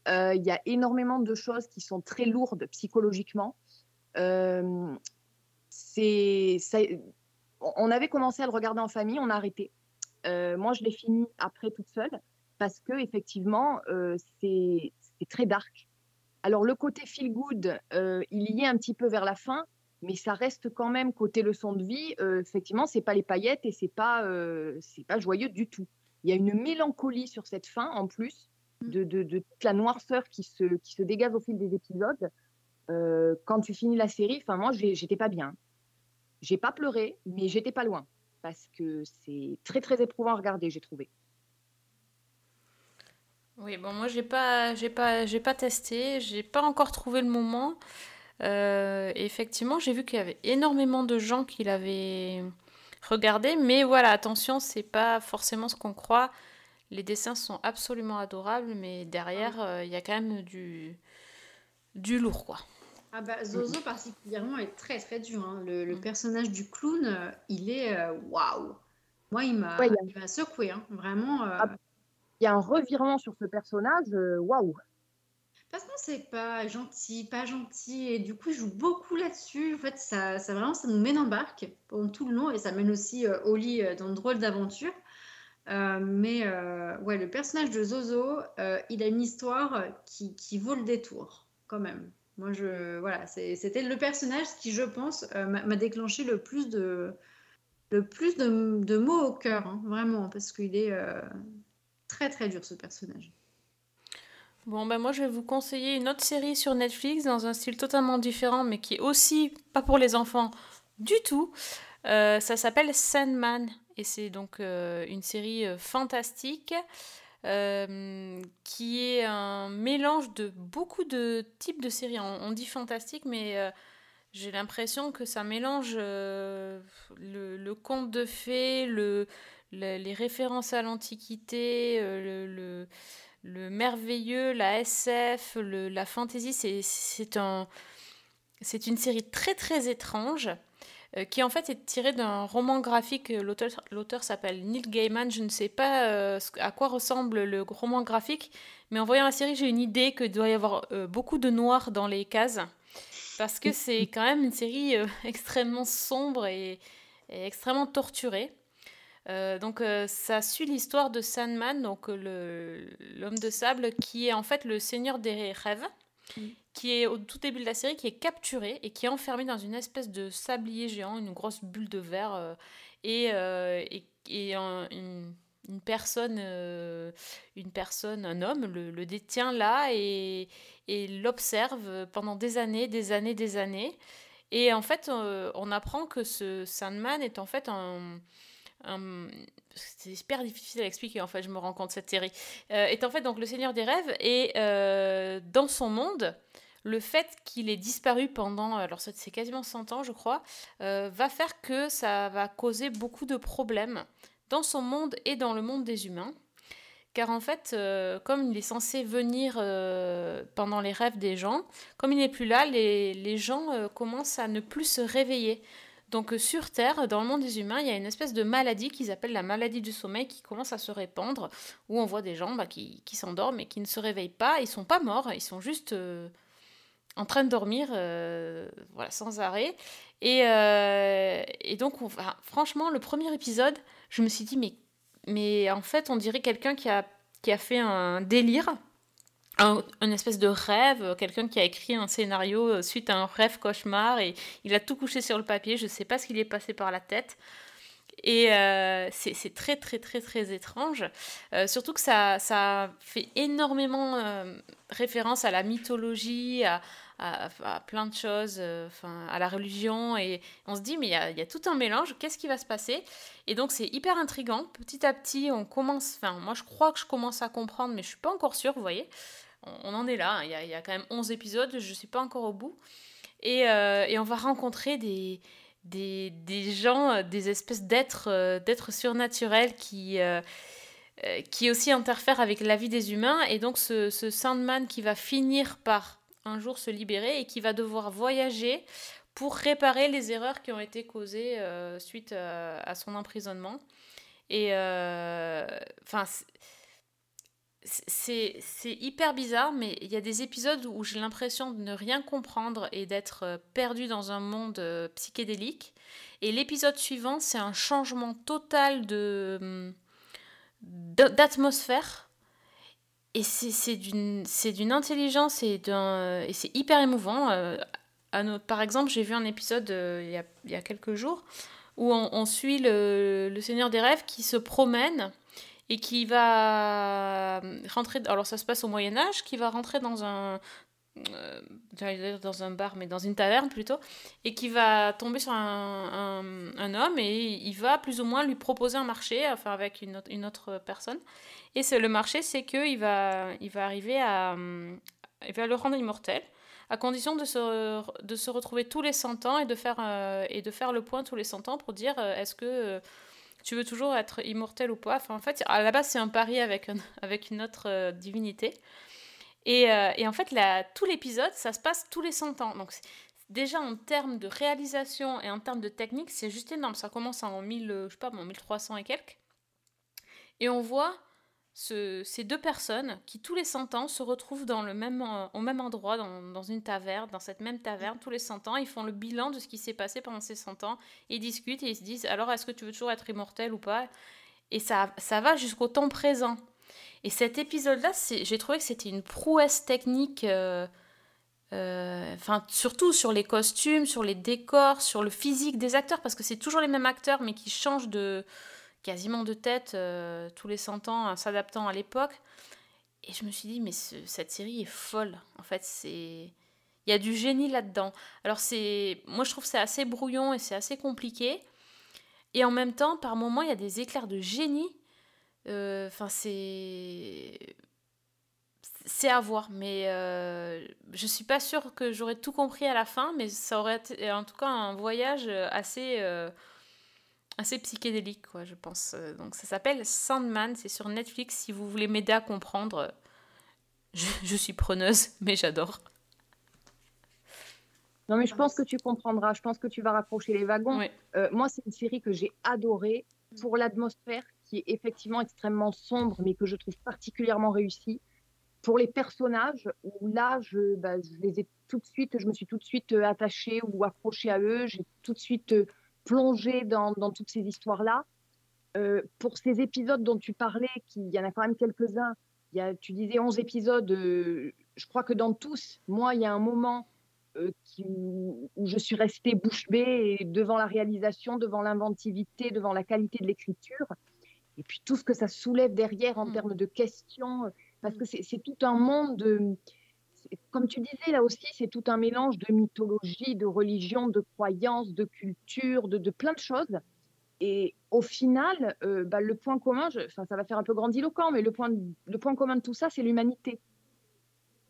Euh, Il y a énormément de choses qui sont très lourdes psychologiquement. Euh, c'est, ça- on avait commencé à le regarder en famille, on a arrêté. Euh, moi, je l'ai fini après toute seule parce que effectivement, euh, c'est c'est très dark. Alors le côté feel good, euh, il y est un petit peu vers la fin, mais ça reste quand même côté leçon de vie. euh, effectivement, c'est pas les paillettes et c'est pas euh, c'est pas joyeux du tout. Il y a une mélancolie sur cette fin en plus de, de, de toute la noirceur qui se qui se dégage au fil des épisodes. Euh, quand tu finis la série, enfin moi j'étais pas bien. J'ai pas pleuré, mais j'étais pas loin parce que c'est très très éprouvant à regarder, j'ai trouvé. Oui, bon, moi j'ai pas, j'ai pas, j'ai pas testé, j'ai pas encore trouvé le moment. Euh, effectivement, j'ai vu qu'il y avait énormément de gens qui l'avaient regardé, mais voilà, attention, c'est pas forcément ce qu'on croit. Les dessins sont absolument adorables, mais derrière, euh, il y a quand même du, du lourd, quoi. Ah bah, Zozo particulièrement est très très dur. hein. Le, le personnage du clown, euh, il est euh, waouh. Moi, il m'a Ouais, a- secoué, hein. vraiment. euh, Il y a un revirement sur ce personnage, waouh. Parce qu'on sait pas gentil, pas gentil, et du coup, il joue beaucoup là-dessus. En fait, ça, ça vraiment, ça nous mène en barque pendant tout le long, et ça mène aussi euh, Oli dans de drôles d'aventures. Euh, mais ouais, le personnage de Zozo, il a une histoire qui, qui vaut le détour, quand même. Moi, je, voilà, c'était le personnage qui, je pense, euh, m'a déclenché le plus de, le plus de, mots au cœur, hein, vraiment, parce qu'il est euh, très très dur ce personnage. Bon, ben moi je vais vous conseiller une autre série sur Netflix dans un style totalement différent, mais qui est aussi pas pour les enfants du tout. Euh, ça s'appelle Sandman et c'est donc une série fantastique euh, qui est un mélange de beaucoup de types de séries. On, dit fantastique, mais euh, j'ai l'impression que ça mélange euh, le, conte de fées, le, le- les références à l'Antiquité, le, le- le merveilleux, la SF, la fantasy. C'est, c'est un, c'est une série très très étrange qui en fait est tirée d'un roman graphique. L'auteur, l'auteur s'appelle Neil Gaiman. Je ne sais pas euh, à quoi ressemble le roman graphique, mais en voyant la série, j'ai une idée que doit y avoir euh, beaucoup de noir dans les cases. Parce que c'est quand même une série euh, extrêmement sombre et, et extrêmement torturée. Euh, donc euh, ça suit l'histoire de Sandman, donc euh, l'homme de sable, qui est en fait le seigneur des rêves, qui est au tout début de la série, qui est capturé et qui est enfermé dans une espèce de sablier géant, une grosse bulle de verre, euh, et, euh, et, et un- une, une personne, euh, une personne, un homme, le, le détient là et, et l'observe pendant des années, des années, des années. Et en fait, on apprend que ce Sandman est en fait un, c'est hyper difficile à expliquer en fait, je me rends compte cette série, euh, est en fait donc le Seigneur des rêves et euh, dans son monde, le fait qu'il ait disparu pendant, alors ça, c'est quasiment 100 ans je crois, euh, va faire que ça va causer beaucoup de problèmes dans son monde et dans le monde des humains car en fait, euh, comme il est censé venir euh, pendant les rêves des gens, comme il n'est plus là, les, les gens euh, commencent à ne plus se réveiller. Donc euh, sur Terre, dans le monde des humains, il y a une espèce de maladie qu'ils appellent la maladie du sommeil qui commence à se répandre, où on voit des gens bah, qui, qui s'endorment et qui ne se réveillent pas. Ils sont pas morts, ils sont juste euh, en train de dormir euh, voilà, sans arrêt. Et, et donc, franchement, le premier épisode, je me suis dit, mais, mais en fait, on dirait quelqu'un qui a, qui a fait un délire, un, une espèce de rêve, quelqu'un qui a écrit un scénario euh, suite à un rêve cauchemar et il a tout couché sur le papier, je ne sais pas ce qu'il est passé par la tête. Et euh, c'est très très très très étrange. Euh, surtout que ça, ça fait énormément euh, référence à la mythologie, à, à- plein de choses, euh, à la religion. Et on se dit, mais il y a, tout un mélange, qu'est-ce qui va se passer? Et donc c'est hyper intriguant. Petit à petit, on commence, enfin moi je crois que je commence à comprendre, mais je suis pas encore sûre, vous voyez. On, en est là, hein. il il y a quand même 11 épisodes, je suis pas encore au bout. Et, euh, on va rencontrer des, gens, euh, des espèces d'êtres surnaturels qui, qui aussi interfèrent avec la vie des humains. Et donc ce Sandman qui va finir par un jour se libérer et qui va devoir voyager pour réparer les erreurs qui ont été causées euh, suite euh, à son emprisonnement. Et euh, enfin, c'est- hyper bizarre, mais il y a des épisodes où j'ai l'impression de ne rien comprendre et d'être perdu dans un monde psychédélique. Et l'épisode suivant, c'est un changement total de hum, d'atmosphère. Et c'est d'une intelligence et c'est hyper émouvant. euh, par exemple, j'ai vu un épisode euh, il y a, y a quelques jours où on, on suit le, le Seigneur des Rêves qui se promène et qui va rentrer. Alors ça se passe au Moyen Âge, qui va rentrer dans un euh, dans un bar, mais dans une taverne plutôt, et qui va tomber sur un, homme et il va plus ou moins lui proposer un marché, enfin avec une autre, personne. Et le marché, c'est qu'il va, il va arriver à, hum, il va le rendre immortel, à condition de se, de se retrouver tous les 100 ans et de faire, euh, et de faire le point tous les 100 ans pour dire euh, est-ce que euh, tu veux toujours être immortel ou pas? En fait, à la base, c'est un pari avec, un- avec une autre euh, divinité. Et, euh, et en fait, tout l'épisode, ça se passe tous les 100 ans. Donc, déjà en termes de réalisation et en termes de technique, c'est juste énorme. Ça commence en 1000, euh, je sais pas, en 1300 et quelques. Et on voit ce- ces deux personnes qui, tous les 100 ans, se retrouvent dans le même, euh, au même endroit, dans, une taverne, dans cette même taverne, tous les 100 ans. Ils font le bilan de ce qui s'est passé pendant ces 100 ans. Ils discutent et ils se disent alors, est-ce que tu veux toujours être immortel ou pas? Et ça va jusqu'au temps présent. Et cet épisode-là, j'ai trouvé que c'était une prouesse technique. euh, euh, surtout sur les costumes, sur les décors, sur le physique des acteurs, parce que c'est toujours les mêmes acteurs, mais qui changent de quasiment de tête euh, tous les 100 ans, s'adaptant à l'époque. Et je me suis dit, mais ce- cette série est folle. En fait, c'est. Il y a du génie là-dedans. Alors, c'est. Moi, je trouve que c'est assez brouillon et c'est assez compliqué. Et en même temps, par moments, il y a des éclairs de génie. Euh, Enfin, c'est. C'est à voir, mais euh, je suis pas sûre que j'aurais tout compris à la fin, mais ça aurait été en tout cas un voyage assez, euh, assez psychédélique, quoi, je pense. Euh, Donc ça s'appelle Sandman, c'est sur Netflix. Si vous voulez m'aider à comprendre, je, je suis preneuse, mais j'adore. Non, mais je pense que tu comprendras. Je pense que tu vas raccrocher les wagons. Euh, moi, c'est une série que j'ai adorée pour l'atmosphère qui est effectivement extrêmement sombre, mais que je trouve particulièrement réussie. Pour les personnages, où là, je, bah, les ai tout de suite, je me suis tout de suite euh, attachée ou accrochée à eux. J'ai tout de suite euh, plongé dans, toutes ces histoires-là. Euh, pour ces épisodes dont tu parlais, il y en a quand même quelques-uns, tu disais 11 épisodes, je crois que dans tous, moi, il y a un moment où je suis restée bouche bée devant la réalisation, devant l'inventivité, devant la qualité de l'écriture, et puis tout ce que ça soulève derrière en termes de questions, euh, parce que c'est c'est tout un monde de... Comme tu disais là aussi, c'est tout un mélange de mythologie, de religion, de croyances, de culture, de, de plein de choses. Et au final, euh, bah, le point commun, je- ça va faire un peu grandiloquent, mais le point, le point commun de tout ça, c'est l'humanité.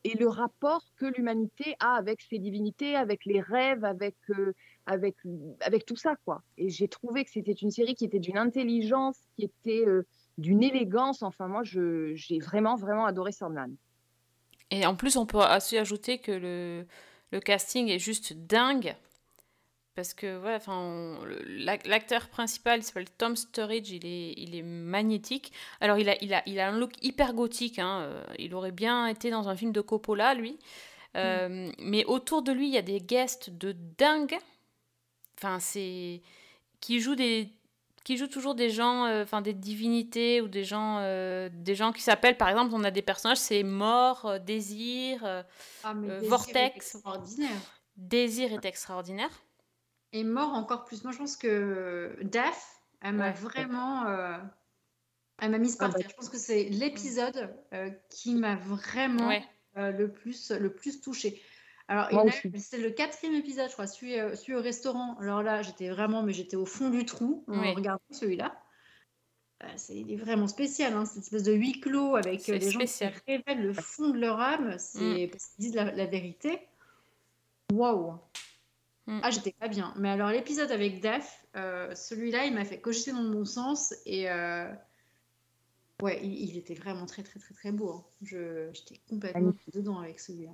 Et le rapport que l'humanité a avec ses divinités, avec les rêves, avec, euh, avec, avec tout ça. quoi. Et j'ai trouvé que c'était une série qui était d'une intelligence, qui était, euh, d'une élégance. Enfin, moi, j'ai vraiment, vraiment adoré Sandman. Et en plus, on peut aussi ajouter que le, le casting est juste dingue. Parce que, voilà, enfin, l'acteur principal, il s'appelle Tom Sturridge, il est, il est magnétique. Alors, il a, il a, il a un look hyper gothique, hein, euh, Il aurait bien été dans un film de Coppola, lui. Euh, Mais autour de lui, il y a des guests de dingue. Enfin, c'est. qui jouent des. qui jouent toujours des gens, euh, enfin des divinités ou des gens, euh, des gens qui s'appellent, par exemple, on a des personnages, c'est Mort, euh, Désir, euh, Ah, mais euh, Désir est Vortex. extraordinaire. Désir est extraordinaire. Et mort encore plus. Moi, je pense que Daph, elle m'a Ouais. vraiment. euh, Elle m'a mise par Ah bah. terre. Je pense que c'est l'épisode euh, qui m'a vraiment Ouais. euh, le, plus, le plus touchée. Alors, c'est le quatrième épisode, je crois, celui, euh, celui au restaurant. Alors là, j'étais vraiment, mais j'étais au fond du trou en Oui. regardant celui-là. Euh, c'est, il est vraiment spécial, hein, cette espèce de huis clos avec euh, les gens spécial. qui révèlent le fond de leur âme, c'est parce qu'ils disent la, la vérité. Waouh! Mm. Ah, j'étais pas bien. Mais alors, l'épisode avec Daph, euh, celui-là, il m'a fait cogiter dans le bon sens et euh, ouais, il, il était vraiment très, très, très, très beau. hein. Je, j'étais complètement Magnifique. dedans avec celui-là.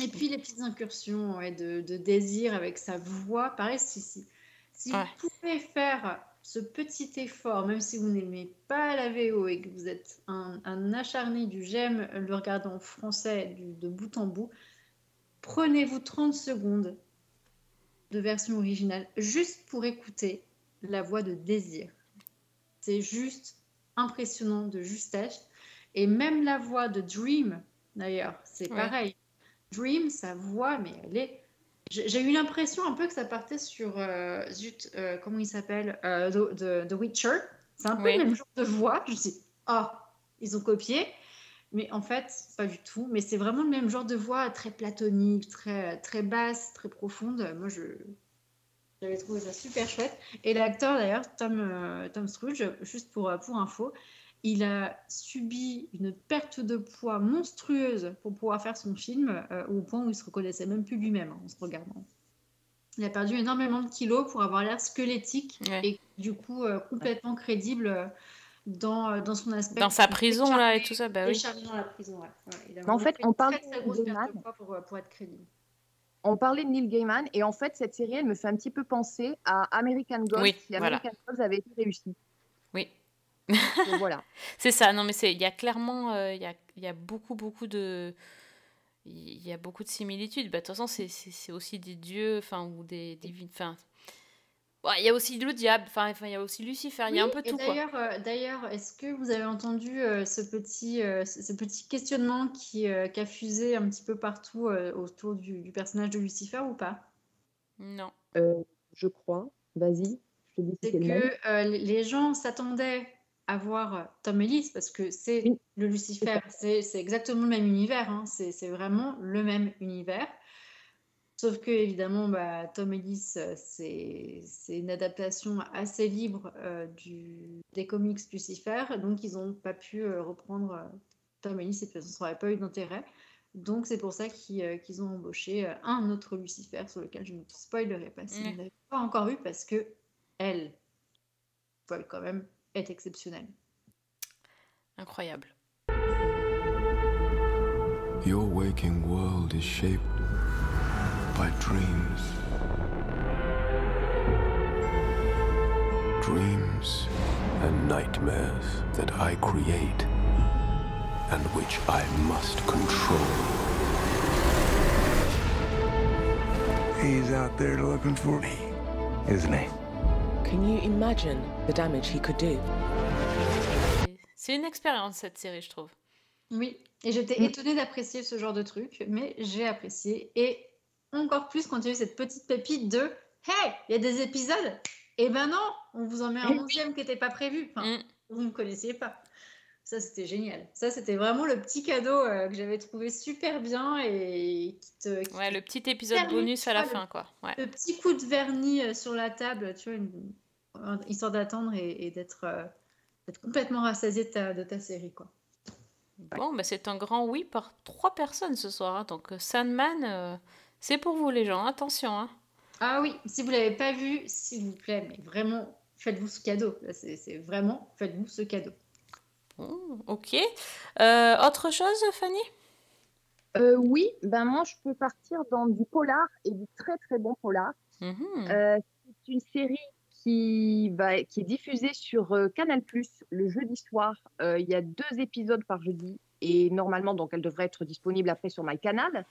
Et puis les petites incursions ouais, de, de désir avec sa voix, pareil, si, si, si Ouais. vous pouvez faire ce petit effort, même si vous n'aimez pas la VO et que vous êtes un, un acharné du j'aime le regarder en français du- de bout en bout, prenez-vous 30 secondes de version originale juste pour écouter la voix de désir. C'est juste impressionnant de justesse. Et même la voix de Dream, d'ailleurs, c'est Ouais. pareil. Dream, sa voix, mais elle est. J'ai eu l'impression un peu que ça partait sur. euh, zut, euh, comment il s'appelle euh, The, The- The Witcher. C'est un peu Oui. le même genre de voix. Je me suis dit, ah, ils ont copié. Mais en fait, pas du tout. Mais c'est vraiment le même genre de voix, très platonique, très, très basse, très profonde. Moi, je. J'avais trouvé ça super chouette. Et l'acteur, d'ailleurs, Tom, euh, Tom Scrooge, juste pour, pour info, il a subi une perte de poids monstrueuse pour pouvoir faire son film, euh, au point où il se reconnaissait même plus lui-même hein, en se regardant. Il a perdu énormément de kilos pour avoir l'air squelettique Ouais. et du coup euh, complètement crédible euh, dans, dans son aspect. Dans sa prison, là, et tout ça, bah oui. dans la prison, ouais. Ouais, il a Mais en fait, on parle de Gaiman. de pour, pour être crédible. On parlait de Neil Gaiman et en fait, cette série, elle me fait un petit peu penser à American Gods Oui, si voilà. American Gods avait été réussi. Oui. Donc voilà. C'est ça, non mais c'est il y a clairement euh, il y, a, il y a beaucoup beaucoup de il y a beaucoup de similitudes. Bah, de toute façon, c'est- c'est c'est aussi des dieux enfin ou des divines enfin Ouais, il y a aussi le diable, enfin enfin, il y a aussi Lucifer, il y a un Oui, peu tout d'ailleurs, euh, d'ailleurs, est-ce que vous avez entendu euh, ce petit, euh, ce ce petit questionnement qui, euh, qui a fusé un petit peu partout euh, autour du, du personnage de Lucifer ou pas? Non. Euh, je crois. Vas-y, je te dis C'est que euh, les gens s'attendaient à voir euh, Tom Ellis parce que c'est le Lucifer, c'est c'est exactement le même univers, hein, c'est c'est vraiment le même univers. Sauf que, évidemment, bah, Tom Ellis, euh, c'est c'est une adaptation assez libre euh, du, des comics Lucifer, donc ils n'ont pas pu euh, reprendre euh, Tom Ellis, et de toute façon, ça n'aurait pas eu d'intérêt. Donc c'est pour ça qu'ils euh, qu'ils ont embauché euh, un autre Lucifer, sur lequel je ne spoilerai pas si Ouais. vous n'avez pas encore vu, parce que elle, spoil quand même, est exceptionnelle. Incroyable. Your waking world is shaped by dreams. Dreams and nightmares that I create and which I must control. He's out there looking for me, isn't he? Can you imagine the damage he could do? C'est une expérience cette série, je trouve. Oui, et j'étais Mm. étonnée d'apprécier ce genre de truc, mais j'ai apprécié. Et encore plus quand il y a eu cette petite pépite de Hey, il y a des épisodes Eh ben non, on vous en met un onzième qui n'était pas prévu. Enfin, vous ne connaissiez pas. Ça, c'était génial. Ça, c'était vraiment le petit cadeau euh, que j'avais trouvé super bien et qui te. qui Ouais, le petit épisode bonus à la fin quoi. Ouais. Le petit coup de vernis euh, sur la table, tu vois, une- histoire d'attendre et, et d'être euh, d'être complètement rassasié de ta, de ta série, quoi. Bon, bah c'est un grand oui par trois personnes ce soir. hein. Donc euh, Sandman, euh, c'est pour vous les gens, attention. Hein. Ah oui, si vous l'avez pas vu, s'il vous plaît, mais vraiment faites-vous ce cadeau. C'est vraiment, faites-vous ce cadeau. Oh, ok. Euh, autre chose, Fanny? Euh, oui, ben moi je peux partir dans du polar et du très très bon polar. Euh, c'est une série qui, va, qui est diffusée sur euh, Canal+, le jeudi soir. Euh, il y a deux épisodes par jeudi et normalement, donc elle devrait être disponible après sur MyCanal.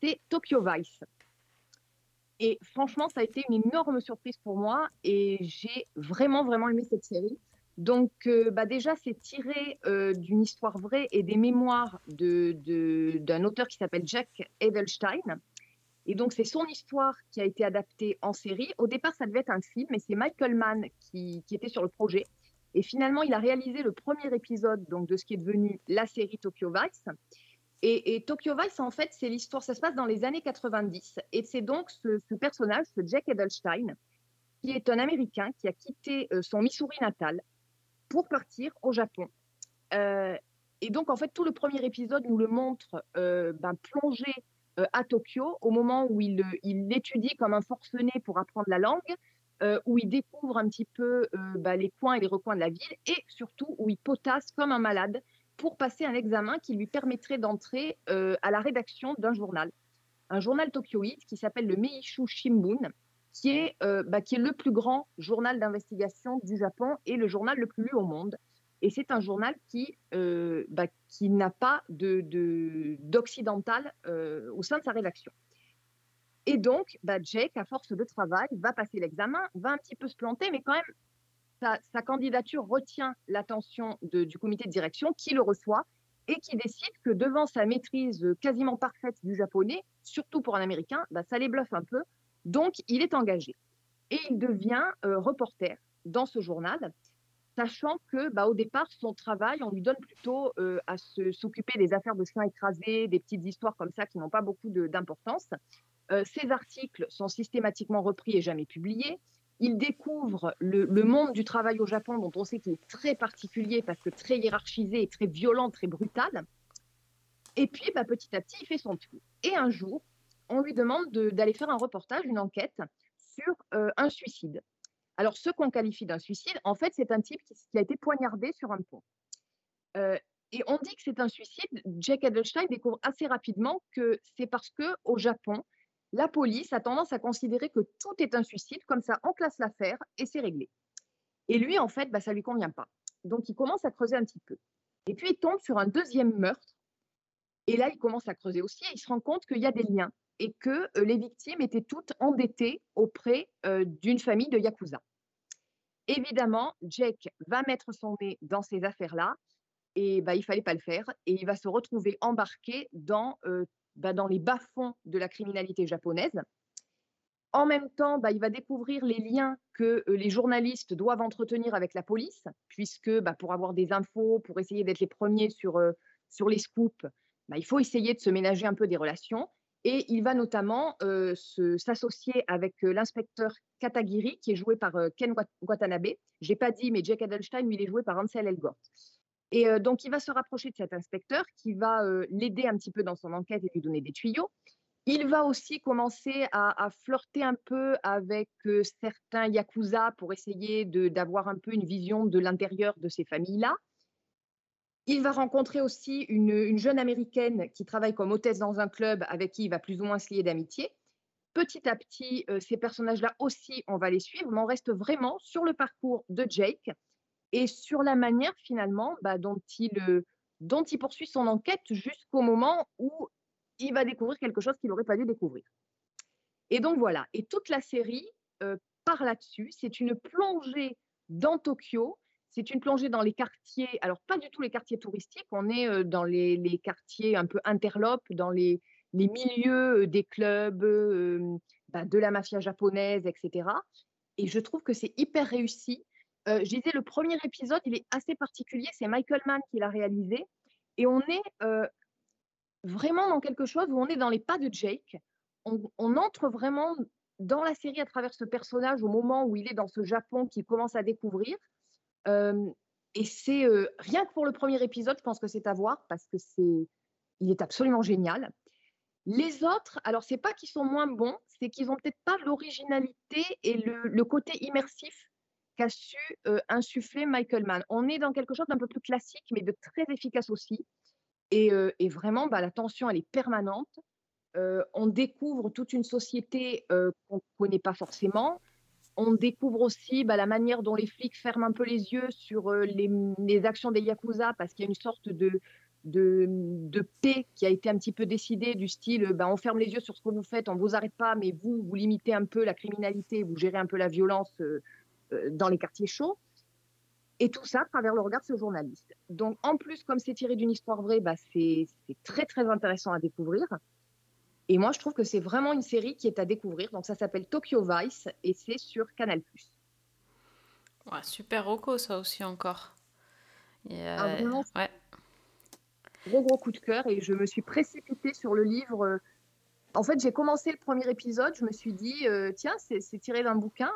C'est Tokyo Vice. Et franchement, ça a été une énorme surprise pour moi et j'ai vraiment, vraiment aimé cette série. Donc, euh, bah déjà, c'est tiré euh, d'une histoire vraie et des mémoires de- de- d'un auteur qui s'appelle Jack Edelstein. Et donc, c'est son histoire qui a été adaptée en série. Au départ, ça devait être un film, mais c'est Michael Mann qui, était sur le projet. Et finalement, il a réalisé le premier épisode donc, de ce qui est devenu la série Tokyo Vice. Et, Tokyo Vice, en fait, c'est l'histoire, ça se passe dans les années 90. Et c'est donc ce, personnage, ce Jack Edelstein, qui est un Américain qui a quitté euh, son Missouri natal pour partir au Japon. Euh, et donc, en fait, tout le premier épisode nous le montre euh, ben, plongé à Tokyo au moment où il, euh, il étudie comme un forcené pour apprendre la langue, euh, où il découvre un petit peu euh, ben, les coins et les recoins de la ville, et surtout où il potasse comme un malade pour passer un examen qui lui permettrait d'entrer euh, à la rédaction d'un journal, un journal tokyoïde qui s'appelle le Meishu Shimbun, euh, bah, qui est le plus grand journal d'investigation du Japon et le journal le plus lu au monde. Et c'est un journal qui, euh, bah, qui n'a pas de, de- d'occidental euh, au sein de sa rédaction. Et donc, bah, Jake, à force de travail, va passer l'examen, va un petit peu se planter, mais quand même, sa, candidature retient l'attention de- du comité de direction qui le reçoit et qui décide que devant sa maîtrise quasiment parfaite du japonais, surtout pour un Américain, bah, ça les bluffe un peu. Donc, il est engagé. Et il devient euh, reporter dans ce journal, sachant que, bah, au départ, son travail, on lui donne plutôt euh, à s'occuper des affaires de chiens écrasés, des petites histoires comme ça qui n'ont pas beaucoup d'importance. Euh, ces articles sont systématiquement repris et jamais publiés. Il découvre le, monde du travail au Japon, dont on sait qu'il est très particulier parce que très hiérarchisé très violent, très brutal. Et puis, bah, petit à petit, il fait son trou. Et un jour, on lui demande de- d'aller faire un reportage, une enquête sur euh, un suicide. Alors, ce qu'on qualifie d'un suicide, en fait, c'est un type qui, a été poignardé sur un pont. Euh, et on dit que c'est un suicide. Jack Edelstein découvre assez rapidement que c'est parce que au Japon, la police a tendance à considérer que tout est un suicide, comme ça, on classe l'affaire et c'est réglé. Et lui, en fait, bah, ça lui convient pas. Donc, il commence à creuser un petit peu. Et puis, il tombe sur un deuxième meurtre. Et là, il commence à creuser aussi et il se rend compte qu'il y a des liens et que euh, les victimes étaient toutes endettées auprès euh, d'une famille de Yakuza. Évidemment, Jake va mettre son nez dans ces affaires-là et bah, il fallait pas le faire et il va se retrouver embarqué dans, euh, bah, dans les bas-fonds de la criminalité japonaise. En même temps, bah, il va découvrir les liens que euh, les journalistes doivent entretenir avec la police, puisque bah, pour avoir des infos, pour essayer d'être les premiers sur, euh, sur les scoops, bah, il faut essayer de se ménager un peu des relations. Et il va notamment s'associer avec l'inspecteur Katagiri, qui est joué par euh, Ken Wat- Watanabe. Je n'ai pas dit, mais Jack Edelstein, lui, il est joué par Ansel Elgort. Et euh, donc, il va se rapprocher de cet inspecteur qui va euh, l'aider un petit peu dans son enquête et lui donner des tuyaux. Il va aussi commencer à, flirter un peu avec certains yakuza pour essayer d'avoir un peu une vision de l'intérieur de ces familles-là. Il va rencontrer aussi une jeune américaine qui travaille comme hôtesse dans un club avec qui il va plus ou moins se lier d'amitié. Petit à petit, euh, ces personnages-là aussi, on va les suivre, mais on reste vraiment sur le parcours de Jake et sur la manière finalement bah, dont, il, euh, dont il poursuit son enquête jusqu'au moment où il va découvrir quelque chose qu'il n'aurait pas dû découvrir. Et donc voilà, et toute la série euh, part là-dessus. C'est une plongée dans Tokyo, c'est une plongée dans les quartiers, alors pas du tout les quartiers touristiques, on est euh, dans les, les quartiers un peu interlopes, dans les, les milieux des clubs, bah, de la mafia japonaise, etc. Et je trouve que c'est hyper réussi. Je disais, le premier épisode, il est assez particulier, c'est Michael Mann qui l'a réalisé, et on est vraiment dans quelque chose où on est dans les pas de Jake. On, entre vraiment dans la série à travers ce personnage au moment où il est dans ce Japon qu'il commence à découvrir. Et c'est rien que pour le premier épisode, je pense que c'est à voir parce que c'est, il est absolument génial. Les autres, alors c'est pas qu'ils sont moins bons, c'est qu'ils ont peut-être pas l'originalité et le, côté immersif qu'a su euh, insuffler Michael Mann. On est dans quelque chose d'un peu plus classique, mais de très efficace aussi. Et, euh, vraiment, bah, la tension, elle est permanente. Euh, on découvre toute une société qu'on ne connaît pas forcément. On découvre aussi bah, la manière dont les flics ferment un peu les yeux sur les, les actions des Yakuza, parce qu'il y a une sorte de, de, de paix qui a été un petit peu décidée, du style bah, on ferme les yeux sur ce que vous faites, on ne vous arrête pas, mais vous, vous limitez un peu la criminalité, vous gérez un peu la violence euh, euh, dans les quartiers chauds. Et tout ça à travers le regard de ce journaliste. Donc, en plus, comme c'est tiré d'une histoire vraie, bah, c'est très, très intéressant à découvrir. Et moi, je trouve que c'est vraiment une série qui est à découvrir. Donc, ça s'appelle Tokyo Vice et c'est sur Canal+. Ouais, super roco, ça aussi encore. Et, Ah, euh, vraiment, ouais. Gros gros coup de cœur et je me suis précipitée sur le livre. euh, En fait, j'ai commencé le premier épisode, je me suis dit, euh, tiens, c'est tiré d'un bouquin,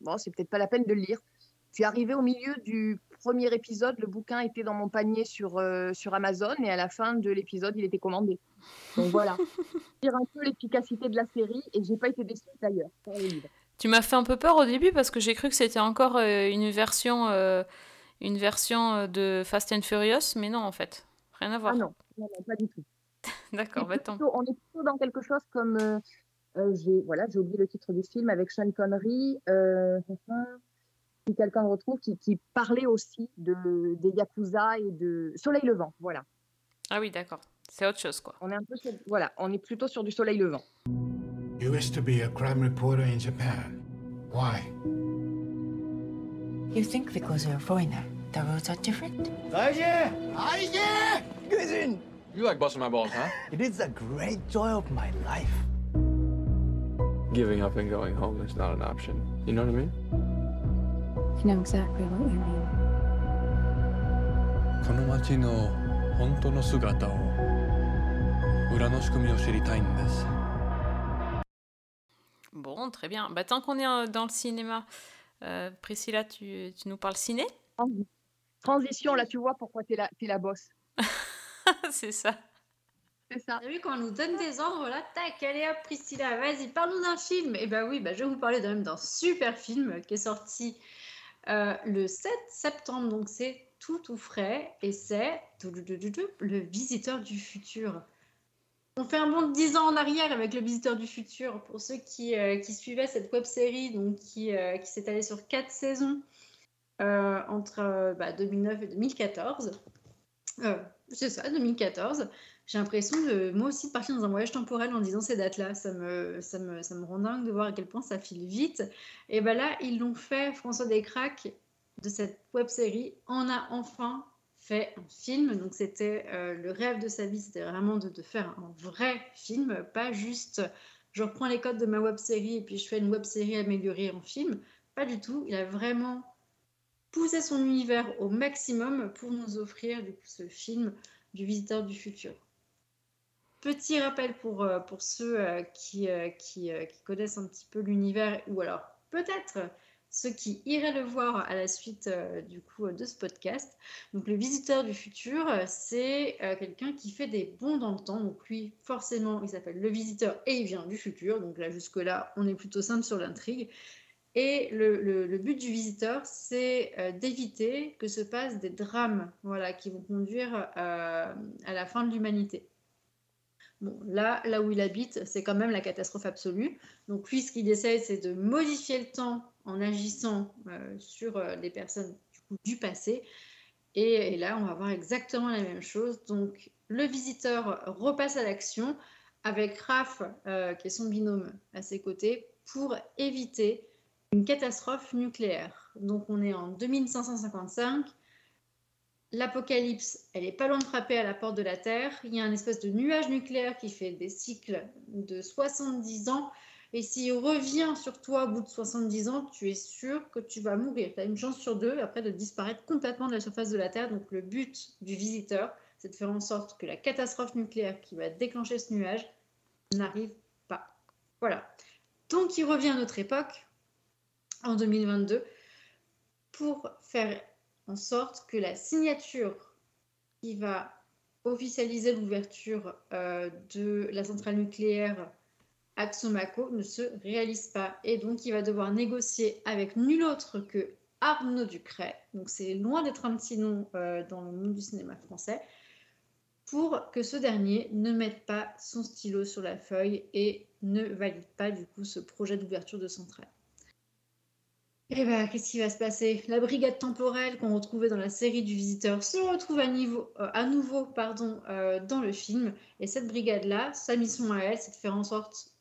bon, c'est peut-être pas la peine de le lire. Puis arrivé au milieu du premier épisode, le bouquin était dans mon panier sur, euh, sur Amazon et à la fin de l'épisode, il était commandé. Donc voilà, dire un peu l'efficacité de la série et j'ai pas été déçue d'ailleurs. Tu m'as fait un peu peur au début parce que j'ai cru que c'était encore euh, une version, euh, une version de Fast and Furious, mais non en fait, rien à voir. Ah non, non, non, pas du tout. D'accord, plutôt- on est plutôt dans quelque chose comme. euh, euh, j'ai voilà, j'ai oublié le titre du film avec Sean Connery. euh, si quelqu'un le retrouve, qui, qui parlait aussi de, des Yakuza et de Soleil Levant. Voilà. Ah oui, d'accord. C'est autre chose quoi. On est un peu sur, voilà, on est plutôt sur du Soleil Levant. You wish to be a crime reporter in Japan. Why? You think because you're a foreigner, the rules are different? You like busting my balls, huh? It is a great joy of my life. Giving up and going home is not an option. You know what I mean? You know exactly what you mean. この街の本当の姿を裏の仕組みを知りたいんです Bon, très bien. Bah, tant qu'on est euh, dans le cinéma, euh, Priscilla, tu, tu nous parles ciné Transition, là, tu vois pourquoi t'es la, t'es la bosse. C'est ça. C'est ça. T'as vu quand on nous donne des ordres là, tac, allez hop Priscilla, vas-y, parle-nous d'un film. Et ben oui, bah, je vais vous parler d'un super film qui est sorti euh, le 7 septembre, donc c'est tout tout frais et c'est Le Visiteur du Futur. On fait un bond de 10 ans en arrière avec Le Visiteur du Futur pour ceux qui, euh, qui suivaient cette web série donc qui, euh, qui s'est allée sur 4 saisons entre euh, bah, 2009 et 2014. Euh, c'est ça, 2014. J'ai l'impression de moi aussi de partir dans un voyage temporel en disant ces dates-là. Ça me, ça, me, ça me rend dingue de voir à quel point ça file vite. Et ben là, ils l'ont fait, François Descraques, de cette web série, en a enfin fait un film. Donc c'était euh, le rêve de sa vie, c'était vraiment de, de faire un vrai film, pas juste je reprends les codes de ma web série et puis je fais une web série améliorée en film. Pas du tout. Il a vraiment poussé son univers au maximum pour nous offrir ce film du visiteur du futur. Petit rappel pour, euh, ceux euh, qui, euh, qui, connaissent un petit peu l'univers, ou alors peut-être ceux qui iraient le voir à la suite du coup de ce podcast. Donc le visiteur du futur, c'est quelqu'un qui fait des bonds dans le temps. Donc lui, forcément, il s'appelle le visiteur et il vient du futur. Donc là, jusque-là, on est plutôt simple sur l'intrigue. Et le, but du visiteur, c'est euh, d'éviter que se passent des drames voilà, qui vont conduire euh, à la fin de l'humanité. Bon, là, là où il habite, c'est quand même la catastrophe absolue. Donc lui, ce qu'il essaie, c'est de modifier le temps en agissant euh, sur euh, les personnes du, passé. Et, là, on va voir exactement la même chose. Donc le visiteur repasse à l'action avec Raph, qui est son binôme à ses côtés, pour éviter une catastrophe nucléaire. Donc on est en 2555. L'apocalypse, elle est pas loin de frapper à la porte de la Terre. Il y a un espèce de nuage nucléaire qui fait des cycles de 70 ans. Et s'il revient sur toi au bout de 70 ans, tu es sûr que tu vas mourir. Tu as une chance sur deux après de disparaître complètement de la surface de la Terre. Donc le but du visiteur, c'est de faire en sorte que la catastrophe nucléaire qui va déclencher ce nuage n'arrive pas. Voilà. Donc il revient à notre époque, en 2022, pour faire en sorte que la signature qui va officialiser l'ouverture euh, de la centrale nucléaire Axomaco ne se réalise pas. Et donc, il va devoir négocier avec nul autre que Arnaud Ducret. Donc c'est loin d'être un petit nom euh, dans le monde du cinéma français. Pour que ce dernier ne mette pas son stylo sur la feuille et ne valide pas du coup ce projet d'ouverture de centrale. Et ben, qu'est-ce qui va se passer? La brigade temporelle qu'on retrouvait dans la série du Visiteur se retrouve à, euh, nouveau euh, dans le film. Et cette brigade-là, sa mission à elle, c'est de faire en sorte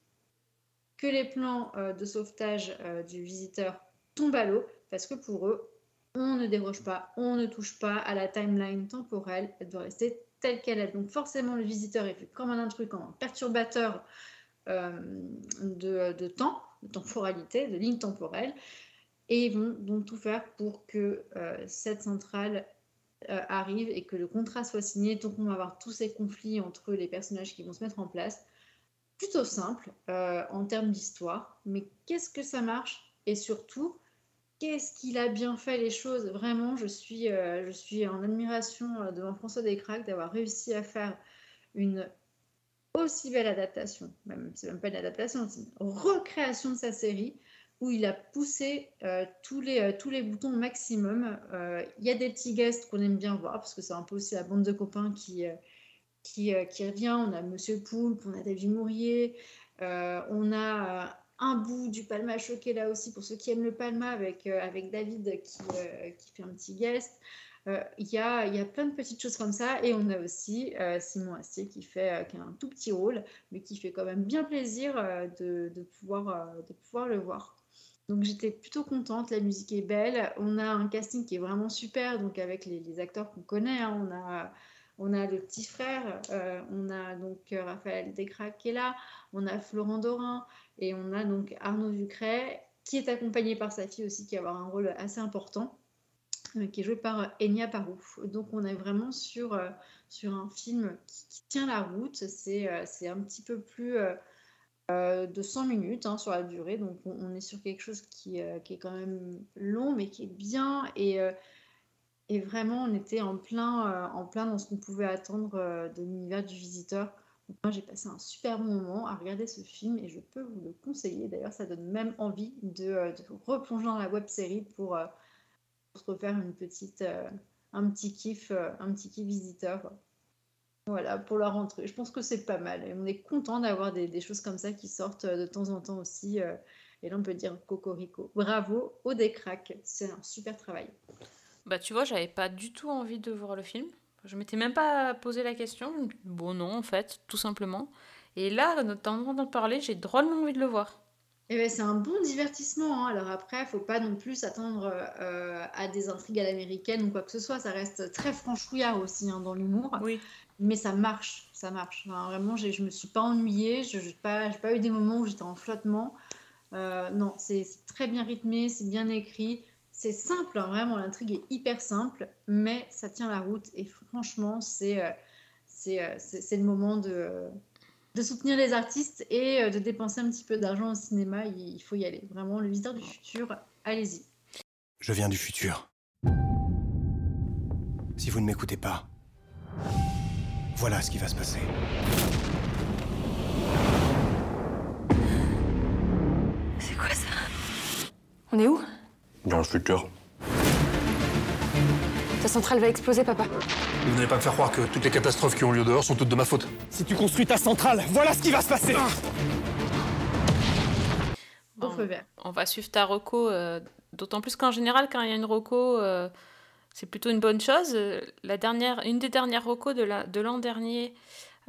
que les plans euh, de sauvetage du Visiteur tombent à l'eau, parce que pour eux, on ne déroge pas, on ne touche pas à la timeline temporelle, elle doit rester telle qu'elle est. Donc forcément, le Visiteur est vu comme un intrus, comme un perturbateur de temps, de temporalité, de ligne temporelle et ils vont donc tout faire pour que euh, cette centrale euh, arrive et que le contrat soit signé. Donc on va avoir tous ces conflits entre les personnages qui vont se mettre en place. Plutôt simple euh, en termes d'histoire, mais qu'est-ce que ça marche? Et surtout, qu'est-ce qu'il a bien fait les choses? Vraiment, je suis, je suis en admiration devant François Descraques d'avoir réussi à faire une aussi belle adaptation, même c'est même pas une adaptation, c'est une recréation de sa série où il a poussé euh, tous, les, euh, tous les boutons au maximum. Euh, Il y a des petits guests qu'on aime bien voir, parce que c'est un peu aussi la bande de copains qui, qui, revient. On a Monsieur Poulpe, on a David Mourier, on a un bout du Palma choqué là aussi, pour ceux qui aiment le Palma, avec, avec David qui, qui fait un petit guest. Il y, a, y a plein de petites choses comme ça. Et on a aussi Simon Astier qui fait qui a un tout petit rôle, mais qui fait quand même bien plaisir de, de pouvoir, de pouvoir le voir. Donc j'étais plutôt contente, la musique est belle. On a un casting qui est vraiment super, donc avec les, acteurs qu'on connaît. hein. On, a, on a le petit frère, euh, on a donc euh, Raphaël Descraques qui est là, on a Florent Dorin et on a donc Arnaud Ducret qui est accompagné par sa fille aussi qui va avoir un rôle assez important, euh, qui est joué par Enya Parou. Donc on est vraiment sur, sur un film qui, qui tient la route. C'est un petit peu plus... euh, de 100 minutes hein, sur la durée. Donc on, est sur quelque chose qui, euh, qui est quand même long, mais qui est bien. Et, euh, vraiment, on était en plein, en plein dans ce qu'on pouvait attendre de l'univers du visiteur. Moi, j'ai passé un super bon moment à regarder ce film et je peux vous le conseiller. D'ailleurs, ça donne même envie de, replonger dans la web série pour, refaire un petit kiff, un petit kiff visiteur. Voilà, pour la rentrée. Je pense que c'est pas mal. Et on est content d'avoir des, des choses comme ça qui sortent euh, de temps en temps aussi. euh, et là, on peut dire cocorico. Bravo au décrac. C'est un super travail. Bah tu vois, j'avais pas du tout envie de voir le film. Je m'étais même pas posé la question. Bon non, en fait, tout simplement. Et là, de t'entendre parler, j'ai drôlement envie de le voir. Eh ben, c'est un bon divertissement. hein. Alors après, faut pas non plus s'attendre euh, à des intrigues à l'américaine ou quoi que ce soit. Ça reste très franchouillard aussi hein, dans l'humour. Oui. Mais ça marche, ça marche. Vraiment, je me suis pas ennuyée. Je n'ai pas, pas eu des moments où j'étais en flottement. Euh, non, c'est très bien rythmé, c'est bien écrit. C'est simple, hein, vraiment, l'intrigue est hyper simple, mais ça tient la route. Et franchement, c'est euh, euh, le moment de, de soutenir les artistes et de dépenser un petit peu d'argent au cinéma. Il, il faut y aller. Vraiment, le visiteur du futur, allez-y. Je viens du futur. Si vous ne m'écoutez pas, voilà ce qui va se passer. C'est quoi ça? On est où? Dans le futur. Ta centrale va exploser, papa. Vous n'allez pas me faire croire que toutes les catastrophes qui ont lieu dehors sont toutes de ma faute. Si tu construis ta centrale, voilà ce qui va se passer Au feu vert. On va suivre ta reco, euh, d'autant plus qu'en général, quand il y a une reco, euh, c'est plutôt une bonne chose. Euh, une des dernières recos de la- de l'an dernier,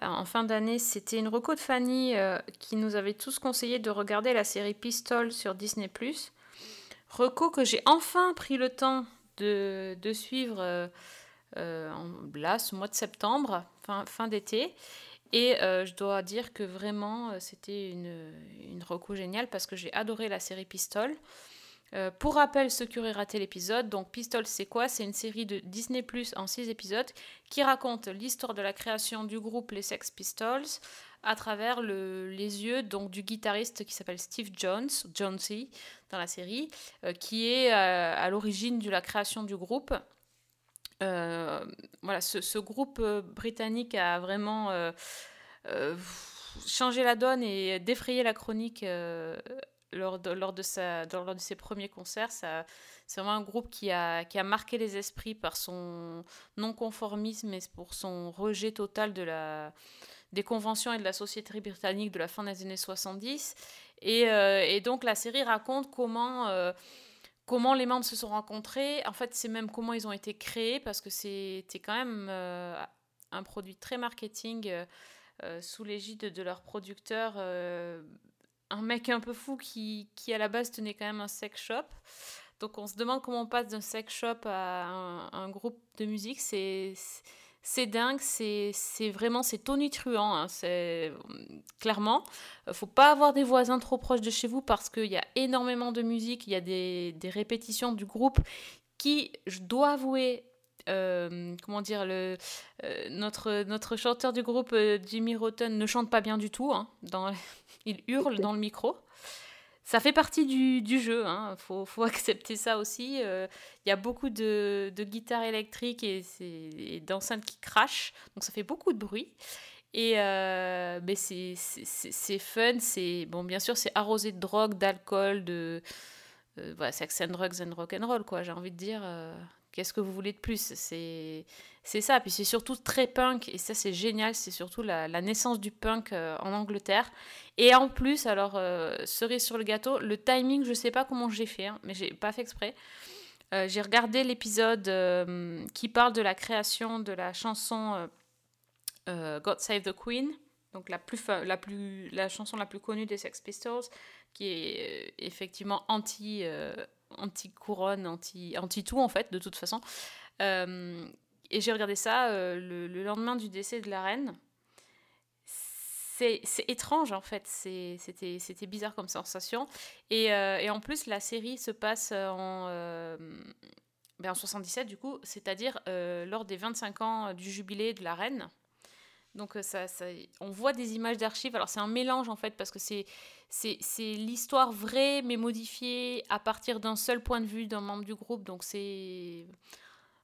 euh, en fin d'année, c'était une reco de Fanny euh, qui nous avait tous conseillé de regarder la série Pistol sur Disney+. Reco que j'ai enfin pris le temps de, suivre là, ce mois de septembre, fin, d'été. Et je dois dire que vraiment, c'était une, une géniale parce que j'ai adoré la série Pistol. Euh, pour rappel, ceux qui auraient raté l'épisode, donc Pistol, c'est quoi? C'est une série de Disney Plus en 6 épisodes qui raconte l'histoire de la création du groupe Les Sex Pistols à travers le- les yeux donc du guitariste qui s'appelle Steve Jones, Jonesy dans la série, euh, qui est euh, à l'origine de la création du groupe. Voilà, ce, groupe britannique a vraiment changé la donne et défrayé la chronique lors de, lors de, sa, lors de ses premiers concerts. C'est vraiment un groupe qui a, qui a marqué les esprits par son non-conformisme et pour son rejet total de la, des conventions et de la société britannique de la fin des années 70. Et, euh, et donc la série raconte comment, euh, comment les membres se sont rencontrés. En fait, c'est même comment ils ont été créés parce que c'était quand même euh, un produit très marketing sous l'égide de leur producteur. Un mec un peu fou qui, qui, à la base, tenait quand même un sex shop. Donc, on se demande comment on passe d'un sex shop à un, groupe de musique. C'est c'est dingue, c'est c'est vraiment c'est tonitruant. Hein, c'est clairement, euh, faut pas avoir des voisins trop proches de chez vous parce qu'il y a énormément de musique, il y a des, des répétitions du groupe qui, je dois avouer, euh, comment dire, le, euh, notre, notre chanteur du groupe, euh, Jimmy Rotten, ne chante pas bien du tout. hein, dans, il hurle dans le micro. Ça fait partie du, du jeu, il hein, faut, faut accepter ça aussi. Il y a beaucoup de, de guitares électriques et, et d'enceintes qui crachent, donc ça fait beaucoup de bruit. Et euh, mais c'est fun, c'est bon bien sûr c'est arrosé de drogue, d'alcool, de euh, voilà, sex and drugs and rock and roll quoi. J'ai envie de dire, euh, qu'est-ce que vous voulez de plus? C'est ça. Puis c'est surtout très punk et ça c'est génial. C'est surtout la, naissance du punk euh, en Angleterre. Et en plus, alors euh, cerise sur le gâteau, le timing, je sais pas comment j'ai fait, hein, mais j'ai pas fait exprès. Euh, j'ai regardé l'épisode qui parle de la création de la chanson God Save the Queen, donc la, plus, la, plus, la chanson la plus connue des Sex Pistols, qui est effectivement anti, euh, anti-couronne, anti, anti-tout en fait, de toute façon. Euh, et j'ai regardé ça euh, le, le lendemain du décès de la reine. C'est étrange en fait, c'était bizarre comme sensation. Et, euh, et en plus, la série se passe en, ben, en 77 du coup, c'est-à-dire lors des 25 ans du jubilé de la reine. Donc euh, ça, on voit des images d'archives. Alors c'est un mélange en fait parce que c'est c'est l'histoire vraie mais modifiée à partir d'un seul point de vue d'un membre du groupe. Donc c'est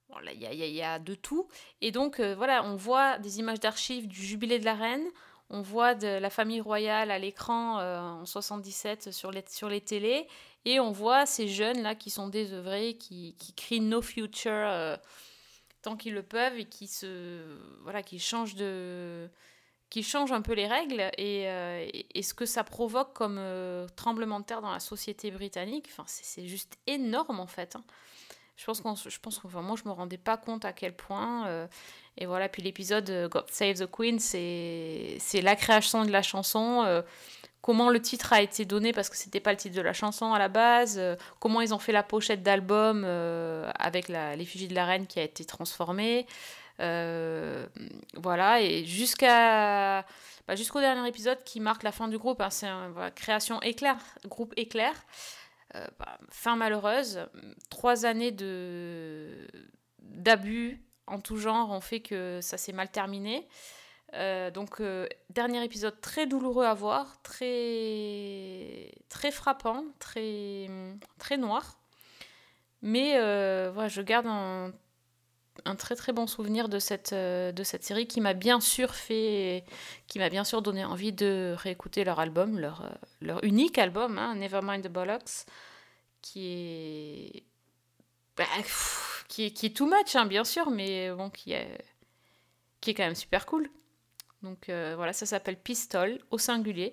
bon, là il y a, y y a de tout. Et donc euh, voilà, on voit des images d'archives du jubilé de la reine. On voit de la famille royale à l'écran euh, en 77 sur les, sur les télés. Et on voit ces jeunes là qui sont désœuvrés, qui, qui crient No Future euh, tant qu'ils le peuvent et qui se voilà qui changent de qui changent un peu les règles et, euh, ce que ça provoque comme euh, tremblement de terre dans la société britannique enfin c'est juste énorme en fait hein. je pense qu'on je pense enfin, moi je me rendais pas compte à quel point euh, et voilà puis l'épisode God Save the Queen c'est c'est la création de la chanson comment le titre a été donné parce que c'était pas le titre de la chanson à la base, euh, comment ils ont fait la pochette d'album euh, avec l'effigie de la reine qui a été transformée. Euh, voilà, et jusqu'à bah, jusqu'au dernier épisode qui marque la fin du groupe, hein, c'est un voilà, création éclair, groupe éclair. Bah, fin malheureuse, trois années d'abus en tout genre ont fait que ça s'est mal terminé. Euh, donc, euh, dernier épisode très douloureux à voir, très, très frappant, très, très noir. Mais euh, je garde un, très très bon souvenir de cette, euh, de cette série qui m'a bien sûr fait, qui m'a bien sûr donné envie de réécouter leur album, leur, leur unique album, hein, Nevermind the Bollocks, qui est, bah, pff, qui est, qui est too much, hein, bien sûr, mais bon, qui est, qui est quand même super cool. Donc euh, voilà, ça s'appelle Pistol au singulier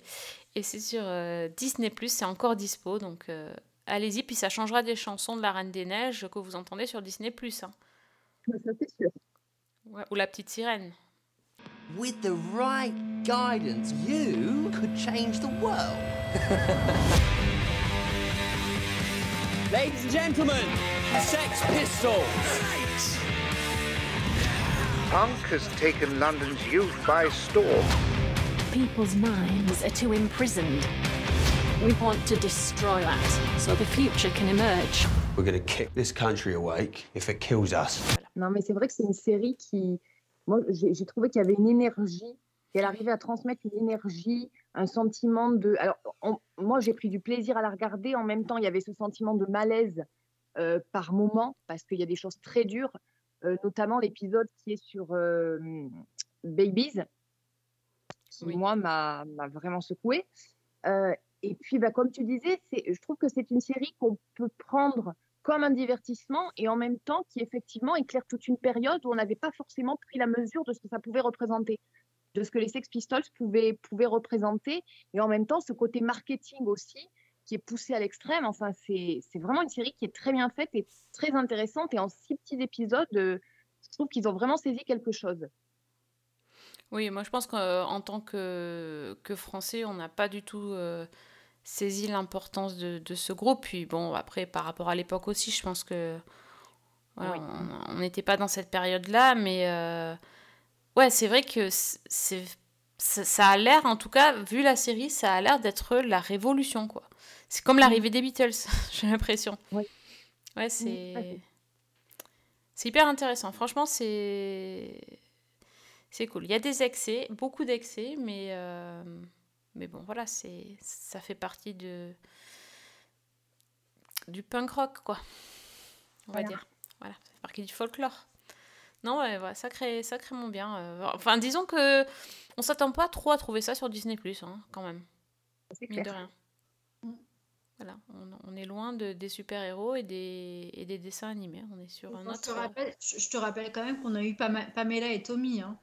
et c'est sur euh, Disney c'est encore dispo donc euh, allez-y puis ça changera des chansons de la Reine des Neiges que vous entendez sur Disney hein. Ça, c'est sûr. Ouais, ou la petite sirène. With the right guidance, you could change the world. Ladies and gentlemen, Sex Pistols. Punk has taken London's youth by storm. People's minds are too imprisoned. We want to destroy that so the future can emerge. We're gonna kick this country awake if it kills us. Non, mais c'est vrai que c'est une série qui. Moi, j'ai trouvé qu'il y avait une énergie, qu'elle arrivait à transmettre une énergie, un sentiment de. Alors, on- moi, j'ai pris du plaisir à la regarder. En même temps, il y avait ce sentiment de malaise euh, par moment, parce qu'il y a des choses très dures, notamment l'épisode qui est sur euh, Babies, qui, moi, m'a vraiment secoué. Euh, Et puis, bah, comme tu disais, je trouve que c'est une série qu'on peut prendre comme un divertissement et en même temps qui effectivement éclaire toute une période où on n'avait pas forcément pris la mesure de ce que ça pouvait représenter, de ce que les Sex Pistols pouvaient, pouvaient représenter et en même temps ce côté marketing aussi qui est poussé à l'extrême. Enfin, c'est vraiment une série qui est très bien faite et très intéressante et en six petits épisodes, euh, je trouve qu'ils ont vraiment saisi quelque chose. Oui, moi je pense qu'en tant que, que Français, on n'a pas du tout euh, saisi l'importance de, de, ce groupe. Puis bon, après, par rapport à l'époque aussi, je pense que on n'était pas dans cette période-là. Mais euh, ouais, c'est vrai que c'est ça, a l'air, en tout cas, vu la série, ça a l'air d'être la révolution, quoi. C'est comme l'arrivée des Beatles, j'ai l'impression. Oui. Ouais, c'est... C'est hyper intéressant. Franchement, c'est c'est cool. Il y a des excès, beaucoup d'excès, mais, euh, mais bon, voilà, c'est, ça fait partie de, du punk rock, quoi. On va dire. Voilà, ça fait partie du folklore. Non, ouais, ouais, sacré, sacrément bien. Euh, enfin, disons que on s'attend pas trop à trouver ça sur Disney+, hein, quand même. C'est de rien. Voilà, on, est loin de, des super-héros et des, et des dessins animés. On est sur un autre... Te rappelle, je te rappelle quand même qu'on a eu Pamela et Tommy. Hein.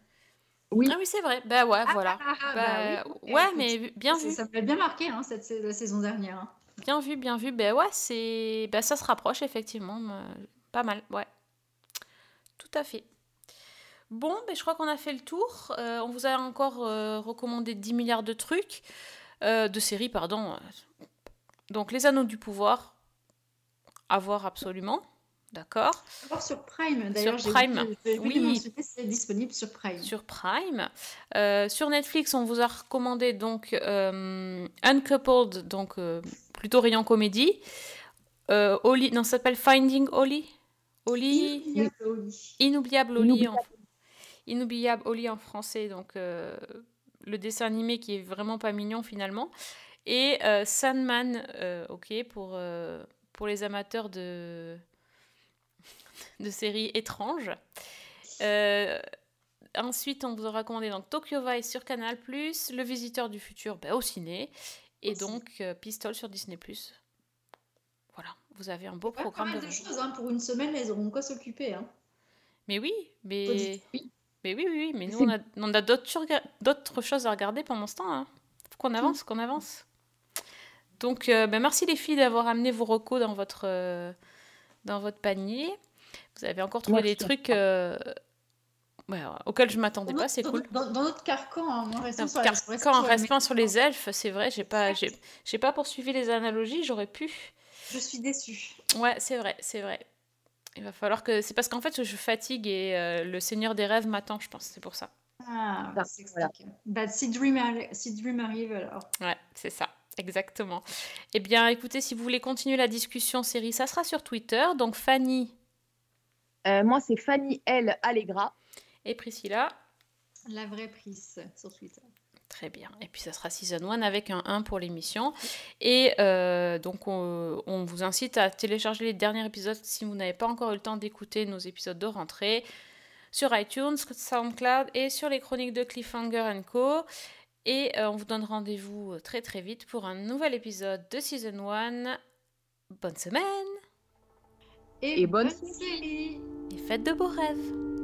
Oui. Ah oui, c'est vrai. Bah ouais, ah, voilà. Ah, ah, bah, bah ouais, mais bien vu. Ça m'a bien marqué hein, cette la saison dernière. Hein. Bien vu, bien vu. Bah ouais, c'est bah ça se rapproche effectivement, pas mal, ouais. Tout à fait. Bon, ben, je crois qu'on a fait le tour. Euh, on vous a encore euh, recommandé 10 milliards de trucs, euh, de séries, pardon. Donc, Les Anneaux du Pouvoir, à voir absolument. D'accord. sur Prime, d'ailleurs. Sur Prime, oui. C'est disponible sur Prime. Sur Prime. Euh, sur Netflix, on vous a recommandé donc euh, Uncoupled, donc euh, plutôt rayon comédie. Oli, non, ça s'appelle Finding Oli? Oli? Inoubliable Oli. Inoubliable. En, Inoubliable Oli en français, donc le dessin animé qui est vraiment pas mignon finalement. Et Sandman, ok, pour, pour les amateurs de de séries étranges. Euh, ensuite, on vous a recommandé donc Tokyo Vice sur Canal+, Le Visiteur du Futur bah, au ciné, et donc euh, Pistol sur Disney+. Voilà, vous avez un beau programme. Pas de, de choses, hein. pour une semaine, elles auront quoi s'occuper. Hein. Mais oui, mais... Mais oui, oui, oui, mais nous, on a, on a d'autres choses à regarder pendant ce temps. Hein. Faut qu'on avance, qu'on avance. Donc, euh, bah, merci les filles d'avoir amené vos recos dans votre, dans votre panier. Vous avez encore trouvé des trucs euh, auxquels je m'attendais pas, c'est cool. Dans, notre carcan, hein, en restant, sur, carcan, sur, les elfes, c'est vrai, j'ai pas, j'ai pas poursuivi les analogies, j'aurais pu. Je suis déçue. Ouais, c'est vrai, c'est vrai. Il va falloir que. C'est parce qu'en fait, je fatigue et euh, le Seigneur des rêves m'attend, je pense, c'est pour ça. Ah, c'est voilà. Bah, si Dream, si Dream arrive alors. Ouais, c'est ça. Exactement. Eh bien, écoutez, si vous voulez continuer la discussion série, ça sera sur Twitter. Donc, Fanny, euh, moi, c'est Fanny L. Allegra. Et Priscilla La vraie Pris sur Twitter. Très bien. Et puis ça sera Season 1 avec un 1 pour l'émission. Et euh, donc on, vous incite à télécharger les derniers épisodes si vous n'avez pas encore eu le temps d'écouter nos épisodes de rentrée sur iTunes, SoundCloud et sur les chroniques de Cliffhanger Co. Et euh, on vous donne rendez-vous très très vite pour un nouvel épisode de Season 1. Bonne semaine et, bonne, série. Et faites de beaux rêves.